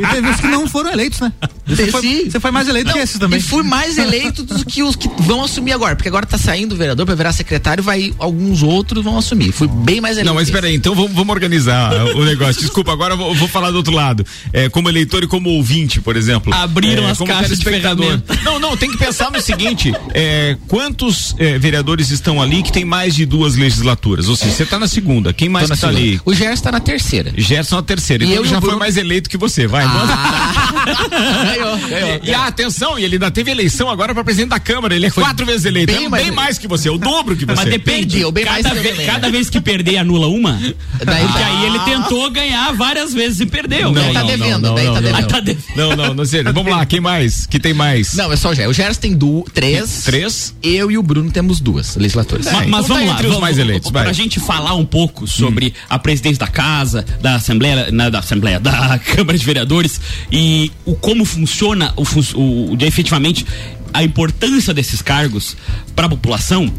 E teve uns que não foram eleitos, né? Você Sim. foi, você foi mais eleito Não, que esses também. E fui mais eleito do que os que vão assumir agora. Porque agora tá saindo o vereador pra virar secretário, vai alguns outros vão assumir. Fui bem mais eleito. Não, mas espera aí, então vamos, vamos organizar o negócio. Desculpa, agora eu vou, vou falar do outro lado. É, como eleitor e como ouvinte, por exemplo. Abriram É, as como caixas ferramenta. Não, não, tem que pensar no seguinte: é, quantos é, vereadores estão ali que tem mais de duas legislaturas? Ou seja, você tá na segunda. Quem mais tá segunda. ali? O Gerson tá na terceira. Gerson na terceira. E Então eu ele e já o foi Bruno- mais eleito que você. Vai, manda. ganhou, ganhou. E ah, atenção, e ele ainda teve eleição agora para presidente da Câmara. Ele é quatro vezes eleito. bem é mais bem mais que você, é o dobro que você. Mas depende. Perdeu, bem mais cada, que eu ve- também, cada né? vez que perder, anula uma. Daí Porque tá. aí ele tentou ganhar várias vezes e perdeu. Não, Daí tá devendo, daí tá Aí devendo. tá devendo. Não, não, não sei. Vamos lá, quem mais? Que tem mais? Não, é só o Gerson. O Gerson tem du três. Três? Eu e o Bruno temos duas legislaturas. Ma- Mas, então tá vamos lá, entre os vamos, mais eleitos, Pra vai. gente falar um pouco sobre a presidência da casa, da Assembleia, né, da Assembleia, da Câmara de Vereadores e o como funciona o, o- o- efetivamente a importância desses cargos para a população.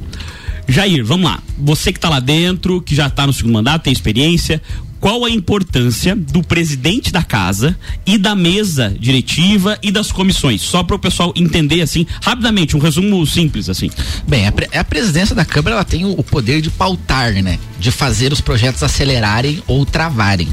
Jair, vamos lá. Você que está lá dentro, que já está no segundo mandato, tem experiência. Qual a importância do presidente da casa e da mesa diretiva e das comissões? Só para o pessoal entender assim, rapidamente, um resumo simples assim. Bem, a, pre- a presidência da Câmara ela tem o, o poder de pautar, né? De fazer os projetos acelerarem ou travarem.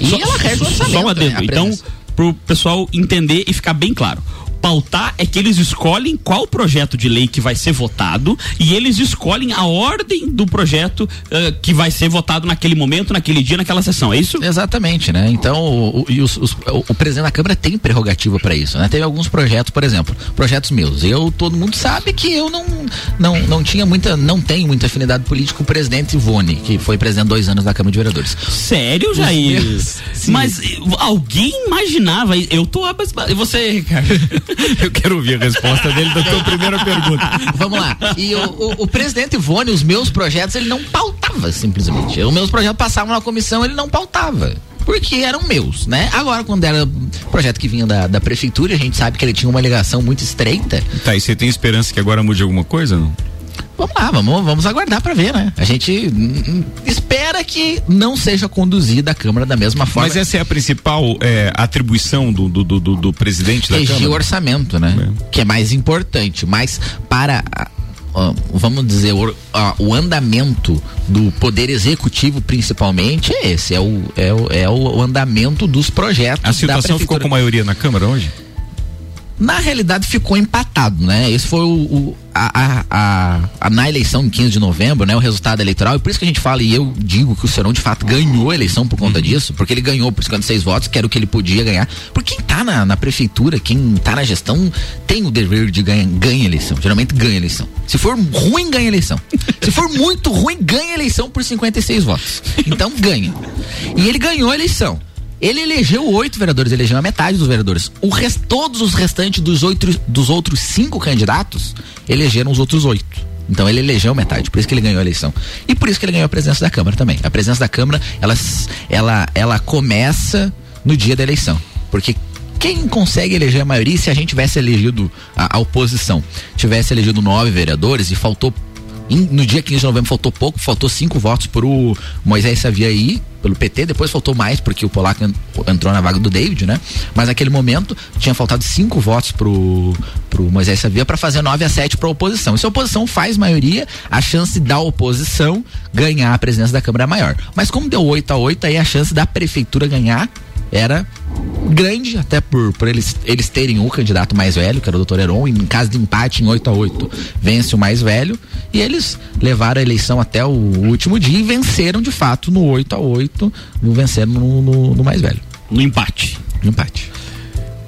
E Só- ela rege o orçamento. Só um né, adendo. Então, presidência. pro pessoal entender e ficar bem claro. Pautar é que eles escolhem qual projeto de lei que vai ser votado e eles escolhem a ordem do projeto eh, que vai ser votado naquele momento, naquele dia, naquela sessão. É isso? Exatamente, né? Então, o, o- os- os- o- o presidente da Câmara tem prerrogativa para isso, né? Teve alguns projetos, por exemplo, projetos meus. Eu, todo mundo sabe que eu não, não, não tinha muita, não tenho muita afinidade política com o presidente Ivone, que foi presidente dois anos da Câmara de Vereadores. Sério, Jair? meus-. Mas eh, alguém imaginava? Eu tô você, Ricardo? Eu quero ouvir a resposta dele da tua primeira pergunta. Vamos lá. E o, o- o presidente Ivone, os meus projetos, ele não pautava simplesmente. Os meus projetos passavam na comissão, ele não pautava. Porque eram meus, né? Agora, quando era projeto que vinha da, da prefeitura, a gente sabe que ele tinha uma ligação muito estreita. Tá, e você tem esperança que agora mude alguma coisa? Não? Vamos lá, vamos, vamos aguardar pra ver, né? A gente espera que não seja conduzida a Câmara da mesma forma. Mas essa é a principal é, atribuição do, do, do, do- presidente da regir o Câmara? orçamento, né? Que é mais importante, mas para vamos dizer o, o andamento do poder executivo principalmente é esse, é o, é o, é o andamento dos projetos A situação ficou com maioria na Câmara hoje? Na realidade ficou empatado, né? Esse foi o, o- a, a, a- na eleição em 15 de novembro, né? O resultado eleitoral, e por isso que a gente fala, e eu digo que o Serão de fato ganhou a eleição por conta disso, porque ele ganhou por 56 votos, que era o que ele podia ganhar. Porque quem tá na, na prefeitura, quem tá na gestão, tem o dever de ganhar ganha eleição. Geralmente ganha eleição. Se for ruim, ganha eleição. Se for muito ruim, ganha eleição por 56 votos. Então ganha. E ele ganhou a eleição. Ele elegeu oito vereadores, elegeu a metade dos vereadores. O res, todos os restantes dos, oito, dos outros cinco candidatos elegeram os outros oito. Então ele elegeu metade, por isso que ele ganhou a eleição. E por isso que ele ganhou a presença da Câmara também. A presença da Câmara, ela, ela, ela começa no dia da eleição. Porque quem consegue eleger a maioria, se a gente tivesse elegido a, a oposição, tivesse elegido nove vereadores e faltou no dia 15 de novembro faltou pouco, faltou cinco votos pro Moisés Saviaí, pelo PT, depois faltou mais porque o Polaco en- entrou na vaga do David, né? Mas naquele momento tinha faltado cinco votos pro, pro Moisés Savia para fazer 9 a 7 para a oposição. E se a oposição faz maioria, a chance da oposição ganhar a presidência da Câmara é maior. Mas como deu 8 a 8 aí a chance da prefeitura ganhar era grande, até por, por eles, eles terem o candidato mais velho, que era o doutor Heron, em caso de empate em 8 a 8 vence o mais velho, e eles levaram a eleição até o último dia e venceram de fato no 8 a 8 venceram no, no, no mais velho. No empate. No empate.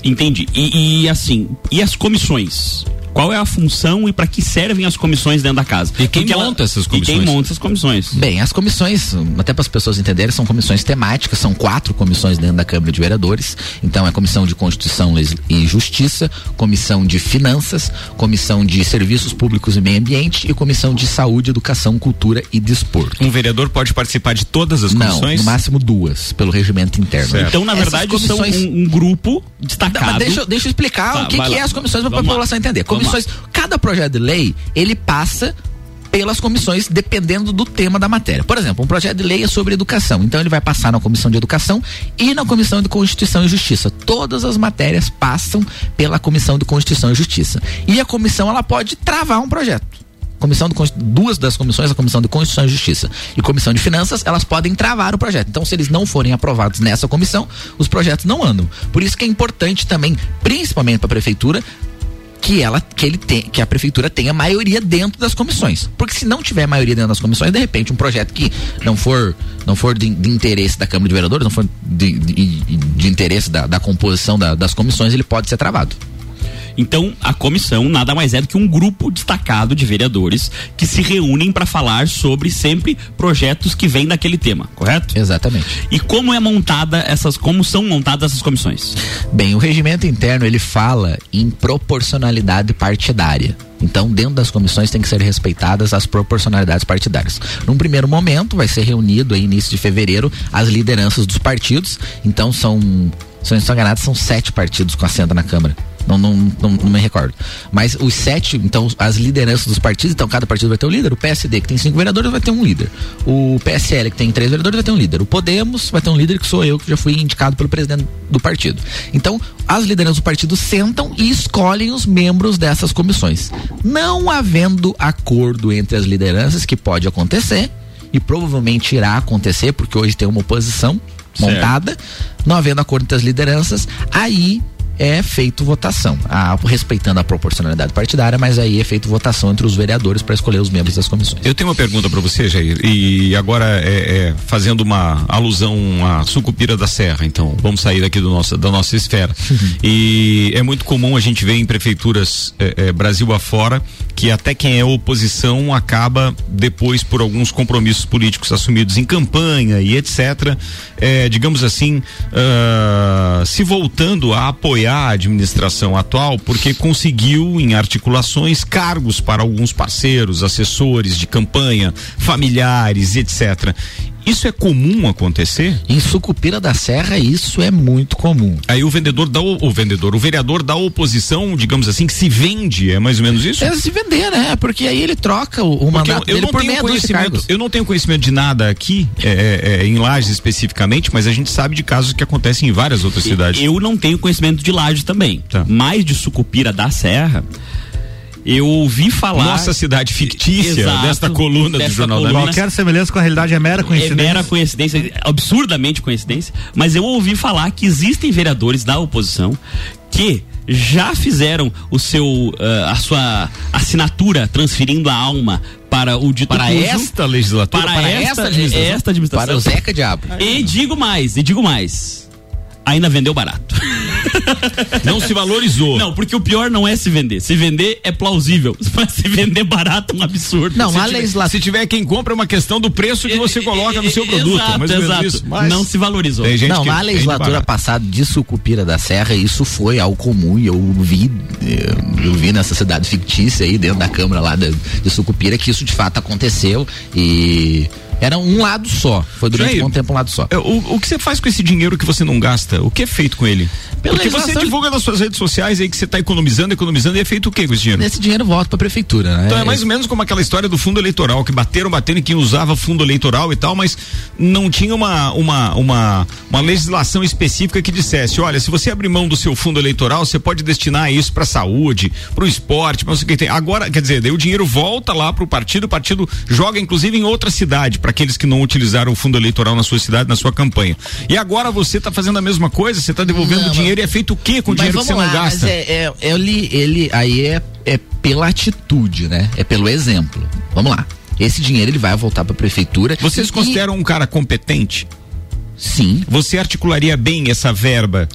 Entendi. E, e, assim, e as comissões? Qual é a função e para que servem as comissões dentro da casa? E quem Porque ela- monta essas E quem comissões? monta essas comissões? Bem, as comissões, até para as pessoas entenderem, são comissões temáticas, são quatro comissões dentro da Câmara de Vereadores. Então, é comissão de Constituição e Justiça, comissão de Finanças, comissão de Serviços Públicos e Meio Ambiente e comissão de Saúde, Educação, Cultura e Desporto. Um vereador pode participar de todas as Não, comissões? no máximo duas, pelo regimento interno. Certo. Então, na Essas verdade, são comissões- um, um grupo destacado. Mas deixa, eu- deixa eu explicar Tá, o que, que é as comissões para a população entender. Vamos Comissões, cada projeto de lei, ele passa pelas comissões dependendo do tema da matéria. Por exemplo, um projeto de lei é sobre educação, então ele vai passar na comissão de educação e na comissão de Constituição e Justiça. Todas as matérias passam pela comissão de Constituição e Justiça. E a comissão ela pode travar um projeto. Comissão duas das comissões, a Comissão de Constituição e Justiça e Comissão de Finanças, elas podem travar o projeto. Então, se eles não forem aprovados nessa comissão, os projetos não andam. Por isso que é importante também, principalmente para a prefeitura, que ela que ele tem, que a prefeitura tenha maioria dentro das comissões. Porque se não tiver maioria dentro das comissões, de repente um projeto que não for não for de, de interesse da Câmara de Vereadores, não for de, de, de interesse da, da composição da- das comissões, ele pode ser travado. Então, a comissão nada mais é do que um grupo destacado de vereadores que se reúnem para falar sobre sempre projetos que vêm daquele tema, correto? Exatamente. E como é montada essas, como são montadas essas comissões? Bem, o regimento interno ele fala em proporcionalidade partidária. Então, dentro das comissões tem que ser respeitadas as proporcionalidades partidárias. Num primeiro momento, vai ser reunido aí início de fevereiro as lideranças dos partidos. Então, são, se eu não estou enganado, são sete partidos com assento na Câmara. Não, não, não, não me recordo. Mas os sete, então, as lideranças dos partidos, então cada partido vai ter um líder. O PSD, que tem cinco vereadores, vai ter um líder. O PSL, que tem três vereadores, vai ter um líder. O Podemos vai ter um líder que sou eu, que já fui indicado pelo presidente do partido. Então, as lideranças do partido sentam e escolhem os membros dessas comissões. Não havendo acordo entre as lideranças, que pode acontecer, e provavelmente irá acontecer, porque hoje tem uma oposição Certo. montada, não havendo acordo entre as lideranças, aí é feito votação, a- respeitando a proporcionalidade partidária, mas aí é feito votação entre os vereadores para escolher os membros das comissões. Eu tenho uma pergunta para você, Jair, e agora é, é, fazendo uma alusão à sucupira da serra, então vamos sair aqui do nosso, da nossa esfera. e é muito comum a gente ver em prefeituras é, é, Brasil afora que até quem é oposição acaba depois por alguns compromissos políticos assumidos em campanha e etc. é, digamos assim, ah, se voltando a apoiar a administração atual porque conseguiu em articulações cargos para alguns parceiros, assessores de campanha, familiares, etc. Isso é comum acontecer? Em Sucupira da Serra, isso é muito comum. Aí o vendedor da o, vendedor, o vereador da oposição, digamos assim, que se vende, é mais ou menos isso? É se vender, né? Porque aí ele troca o, o mandato eu, eu dele não por tenho meia dúzia de conhecimento, eu não tenho conhecimento de nada aqui, é, é, é, em Lages especificamente, mas a gente sabe de casos que acontecem em várias outras cidades. Eu não tenho conhecimento de Laje também. Tá. Mas de Sucupira da Serra, eu ouvi falar. Nossa cidade fictícia Exato, desta coluna do dessa Jornal da coluna. Mix. Qualquer semelhança com a realidade é mera É coincidência. mera coincidência, absurdamente coincidência, mas eu ouvi falar que existem vereadores da oposição que já fizeram o seu ah, a sua assinatura transferindo a alma para o dito Para esta legislatura, para, para esta, esta administração? esta administração Para o Zeca Diabo. e digo mais e digo mais ainda vendeu barato Não se valorizou. não porque o pior não é se vender se vender é plausível mas se vender barato é um absurdo Não, se a tiver- legislação. Se tiver quem compra, é uma questão do preço que você coloca no seu produto. exato, menos exato. isso. Mas não se valorizou tem gente Não, que na legislatura passada de Sucupira da Serra, isso foi algo comum e eu vi, eh, eu vi nessa cidade fictícia aí dentro da Câmara lá de, de Sucupira que isso de fato aconteceu e Era um lado só. Foi durante Jair, um tempo um lado só. É, O, o que você faz com esse dinheiro que você não gasta? O que é feito com ele? Pela Porque você divulga nas suas redes sociais aí que você está economizando, economizando, e é feito o que com esse dinheiro? Esse dinheiro volta pra prefeitura, né? Então é mais ou menos como aquela história do fundo eleitoral, que bateram, batendo em quem usava fundo eleitoral e tal, mas não tinha uma, uma, uma, uma legislação específica que dissesse, olha, se você abrir mão do seu fundo eleitoral, você pode destinar isso para saúde, para o esporte, para o que tem. Agora, quer dizer, daí o dinheiro volta lá para o partido, o partido joga inclusive em outra cidade, para aqueles que não utilizaram o fundo eleitoral na sua cidade, na sua campanha. E agora você está fazendo a mesma coisa, você está devolvendo Não, dinheiro e é feito o quê com o Mas dinheiro que você não lá, gasta? Mas é, é, ele, ele, aí é, é pela atitude, né? É pelo exemplo. Vamos lá. Esse dinheiro ele vai voltar pra prefeitura. Vocês E- consideram um cara competente? Sim. Você articularia bem essa verba?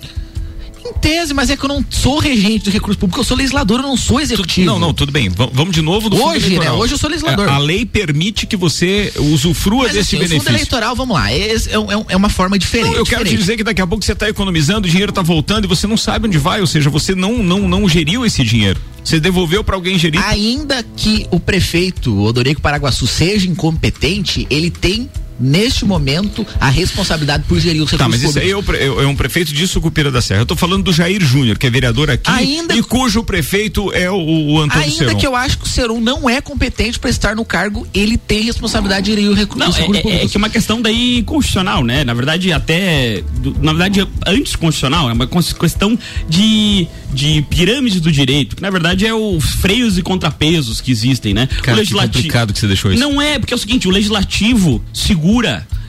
Em tese, mas é que eu não sou regente do recurso público, eu sou legislador, eu não sou executivo. Não, não, tudo bem. V- vamos de novo do Hoje, né? Hoje eu sou legislador. A, a lei permite que você usufrua Mas desse assim, o fundo benefício. eleitoral, vamos lá, é, é, um- é uma forma diferente. Não, eu quero te diferente. dizer que daqui a pouco você está economizando, o dinheiro está voltando e você não sabe onde vai, ou seja, você não não não geriu esse dinheiro. Você devolveu para alguém gerir. Ainda que o prefeito Odorico Paraguaçu seja incompetente, ele tem neste momento a responsabilidade por gerir os recursos Tá, mas isso aí é, o é- é um prefeito de Sucupira da Serra. Eu tô falando do Jair Júnior, que é vereador aqui Ainda- e cujo prefeito é o, o Antônio Ainda Seron. que eu acho que o Serum não é competente para estar no cargo, ele tem responsabilidade de gerir o recurso. Não, é, é, é que é uma questão daí constitucional, né? Na verdade, até. do- na verdade, antes constitucional, é uma questão de, de pirâmide do direito, que na verdade é os freios e contrapesos que existem, né? Cara, que complicado que você deixou isso. Não é, porque é o seguinte, o legislativo segura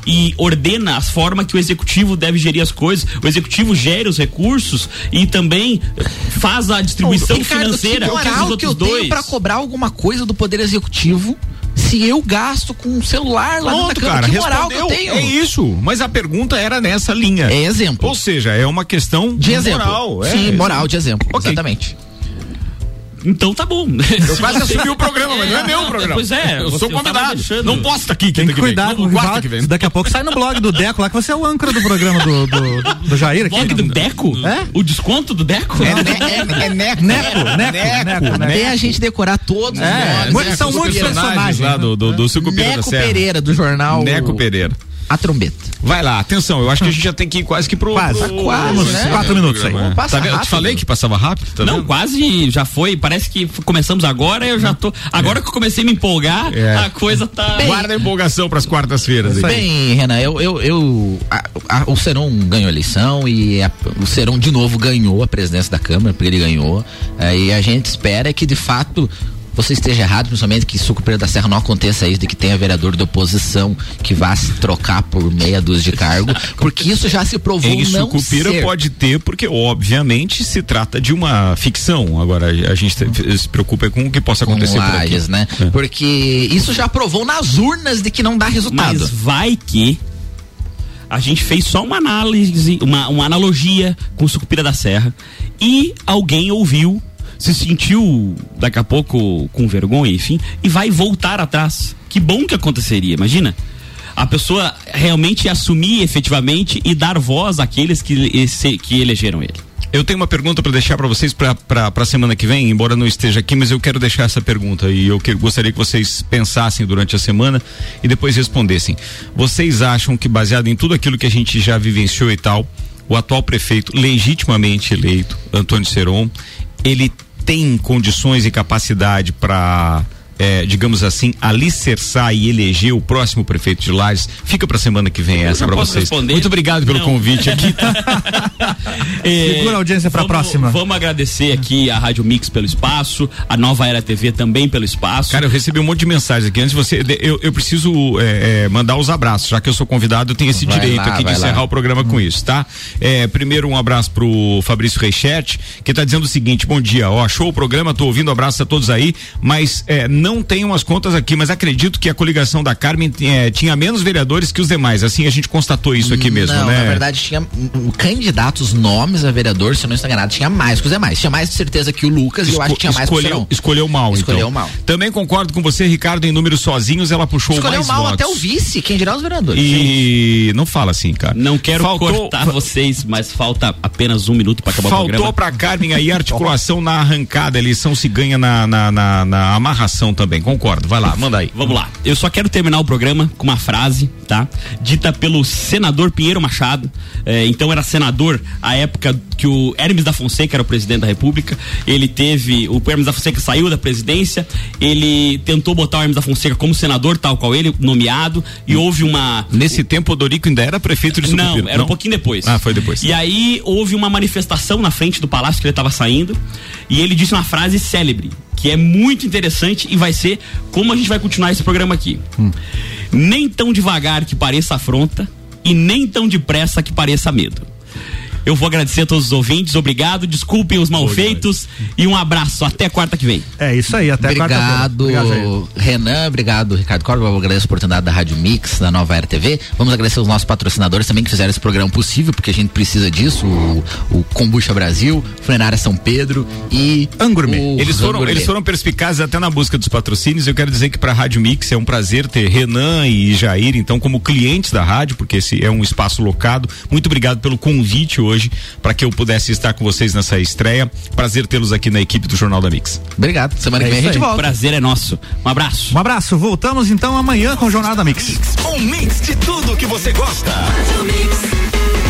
e ordena as formas que o executivo deve gerir as coisas. O executivo gera os recursos e também faz a distribuição Ricardo, financeira. que moral que eu outros tenho dois. para cobrar alguma coisa do Poder Executivo se eu gasto com um celular lá Pronto, dentro da Câmara? cara, que moral que eu tenho? É isso, mas a pergunta era nessa linha. É exemplo. Ou seja, é uma questão De exemplo. moral. é, Sim, é. moral de exemplo. Exatamente. Então tá bom. Eu quase assumi o programa, mas não é meu programa. Pois é, eu sou convidado. Não posso estar aqui Tem que cuidar com o. Daqui a pouco sai no blog do Deco lá que você é o âncora do programa do, do, do Jair aqui. Blog do Deco? É? O desconto do Deco? É, é, é neco. Neco, neco, neco, Até neco. a gente decorar todos É, são Os muitos personagens. lá do, do, do Sucupira da Neco Serra. Pereira, do jornal Neco Pereira. A Trombeta. Vai lá, atenção, eu acho que a gente já tem que ir quase que pro. Quase. pro- Quase, né? Quatro minutos aí. Passa Tá vendo? Eu te rápido. falei que passava rápido, tá Não, vendo? quase já foi. Parece que começamos agora, eu já tô. Agora que eu comecei a me empolgar, É. a coisa tá. Guarda a empolgação pras quartas-feiras. aí. Bem, Renan, eu, eu, eu- a- a- o Seron ganhou a eleição e a- o Seron de novo ganhou a presidência da Câmara, porque ele ganhou. É, e a gente espera que de fato você esteja errado, principalmente que Sucupira da Serra não aconteça isso de que tenha vereador da oposição que vá se trocar por meia dúzia de cargo, porque isso já se provou Em não Sucupira ser. pode ter, porque obviamente se trata de uma ficção. Agora a gente te- se preocupa com o que possa com acontecer por aqui. Lages, né? É. Porque isso já provou nas urnas de que não dá resultado. Mas vai que a gente fez só uma análise, uma, uma analogia com o Sucupira da Serra e alguém ouviu, se sentiu daqui a pouco com vergonha, enfim, e vai voltar atrás. Que bom que aconteceria, imagina. A pessoa realmente assumir efetivamente e dar voz àqueles que, que elegeram ele. Eu tenho uma pergunta para deixar para vocês para a semana que vem, embora não esteja aqui, mas eu quero deixar essa pergunta e eu que, gostaria que vocês pensassem durante a semana e depois respondessem. Vocês acham que, baseado em tudo aquilo que a gente já vivenciou e tal, o atual prefeito, legitimamente eleito, Antônio Seron, ele tem condições e capacidade para. Digamos assim, alicerçar e eleger o próximo prefeito de Lages. Fica para semana que vem essa para vocês. responder. Muito obrigado pelo Não. convite aqui. É, Segura a audiência pra vamos- próxima. Vamos agradecer aqui a Rádio Mix pelo espaço, a Nova Era TV também pelo espaço. Cara, eu recebi um monte de mensagens aqui. Antes de você. Eu, eu preciso é, é, mandar os abraços, já que eu sou convidado, eu tenho esse Vai direito lá, aqui de vai lá. encerrar o programa com isso, tá? É, primeiro, um abraço pro Fabrício Reichert, que tá dizendo o seguinte: bom dia, ó, achou o programa, tô ouvindo, abraço a todos aí, mas é, não tenho as contas aqui, mas acredito que a coligação da Carmen é, tinha menos vereadores que os demais. Assim a gente constatou isso aqui mesmo, não, né? na verdade tinha um, candidatos, nomes a vereador, se eu não estou enganado, tinha mais que os demais. Tinha mais de certeza que o Lucas e eu acho que tinha mais que o escolheu, escolheu mal, Escolheu então. mal. Também concordo com você, Ricardo, em números sozinhos, ela puxou Escolheu mais mal votos. até o vice, quem dirá os vereadores. E não fala assim, cara. Não quero Faltou- cortar vocês, mas falta apenas um minuto para acabar o Faltou programa. pra Carmen aí a articulação na arrancada, a eleição se ganha na, na, na- na amarração. Também, concordo. Vai lá, manda aí. Vamos lá. Eu só quero terminar o programa com uma frase, tá? Dita pelo senador Pinheiro Machado. É, então era senador à época que o Hermes da Fonseca era o presidente da República. Ele teve. O Hermes da Fonseca saiu da presidência. Ele tentou botar o Hermes da Fonseca como senador, tal qual ele, nomeado. E houve uma. Nesse tempo, o Dorico ainda era prefeito de Não, Sucupira. era um pouquinho depois. Ah, foi depois. E aí houve uma manifestação na frente do palácio que ele estava saindo e ele disse uma frase célebre que é muito interessante e vai ser como a gente vai continuar esse programa aqui. Nem tão devagar que pareça afronta e nem tão depressa que pareça medo. Eu vou agradecer a todos os ouvintes, obrigado, desculpem os malfeitos e um abraço. Até quarta que vem. É isso aí, até Obrigado, Renan, obrigado, Ricardo Corvo. Eu agradeço a oportunidade da Rádio Mix, da Nova Era TV. Vamos agradecer os nossos patrocinadores também que fizeram esse programa possível, porque a gente precisa disso. O, o Combucha Brasil, Funerária São Pedro e Angurme. Eles foram, eles foram perspicazes até na busca dos patrocínios. Eu quero dizer que para a Rádio Mix é um prazer ter Renan e Jair, então, como clientes da rádio, porque esse é um espaço locado. Muito obrigado pelo convite hoje para que eu pudesse estar com vocês nessa estreia. Prazer tê-los aqui na equipe do Jornal da Mix. Obrigado. Semana É que vem a gente aí. volta. Prazer é nosso. Um abraço. Um abraço. Voltamos então amanhã com o Jornal da Mix. Um mix de tudo que você gosta. Mix.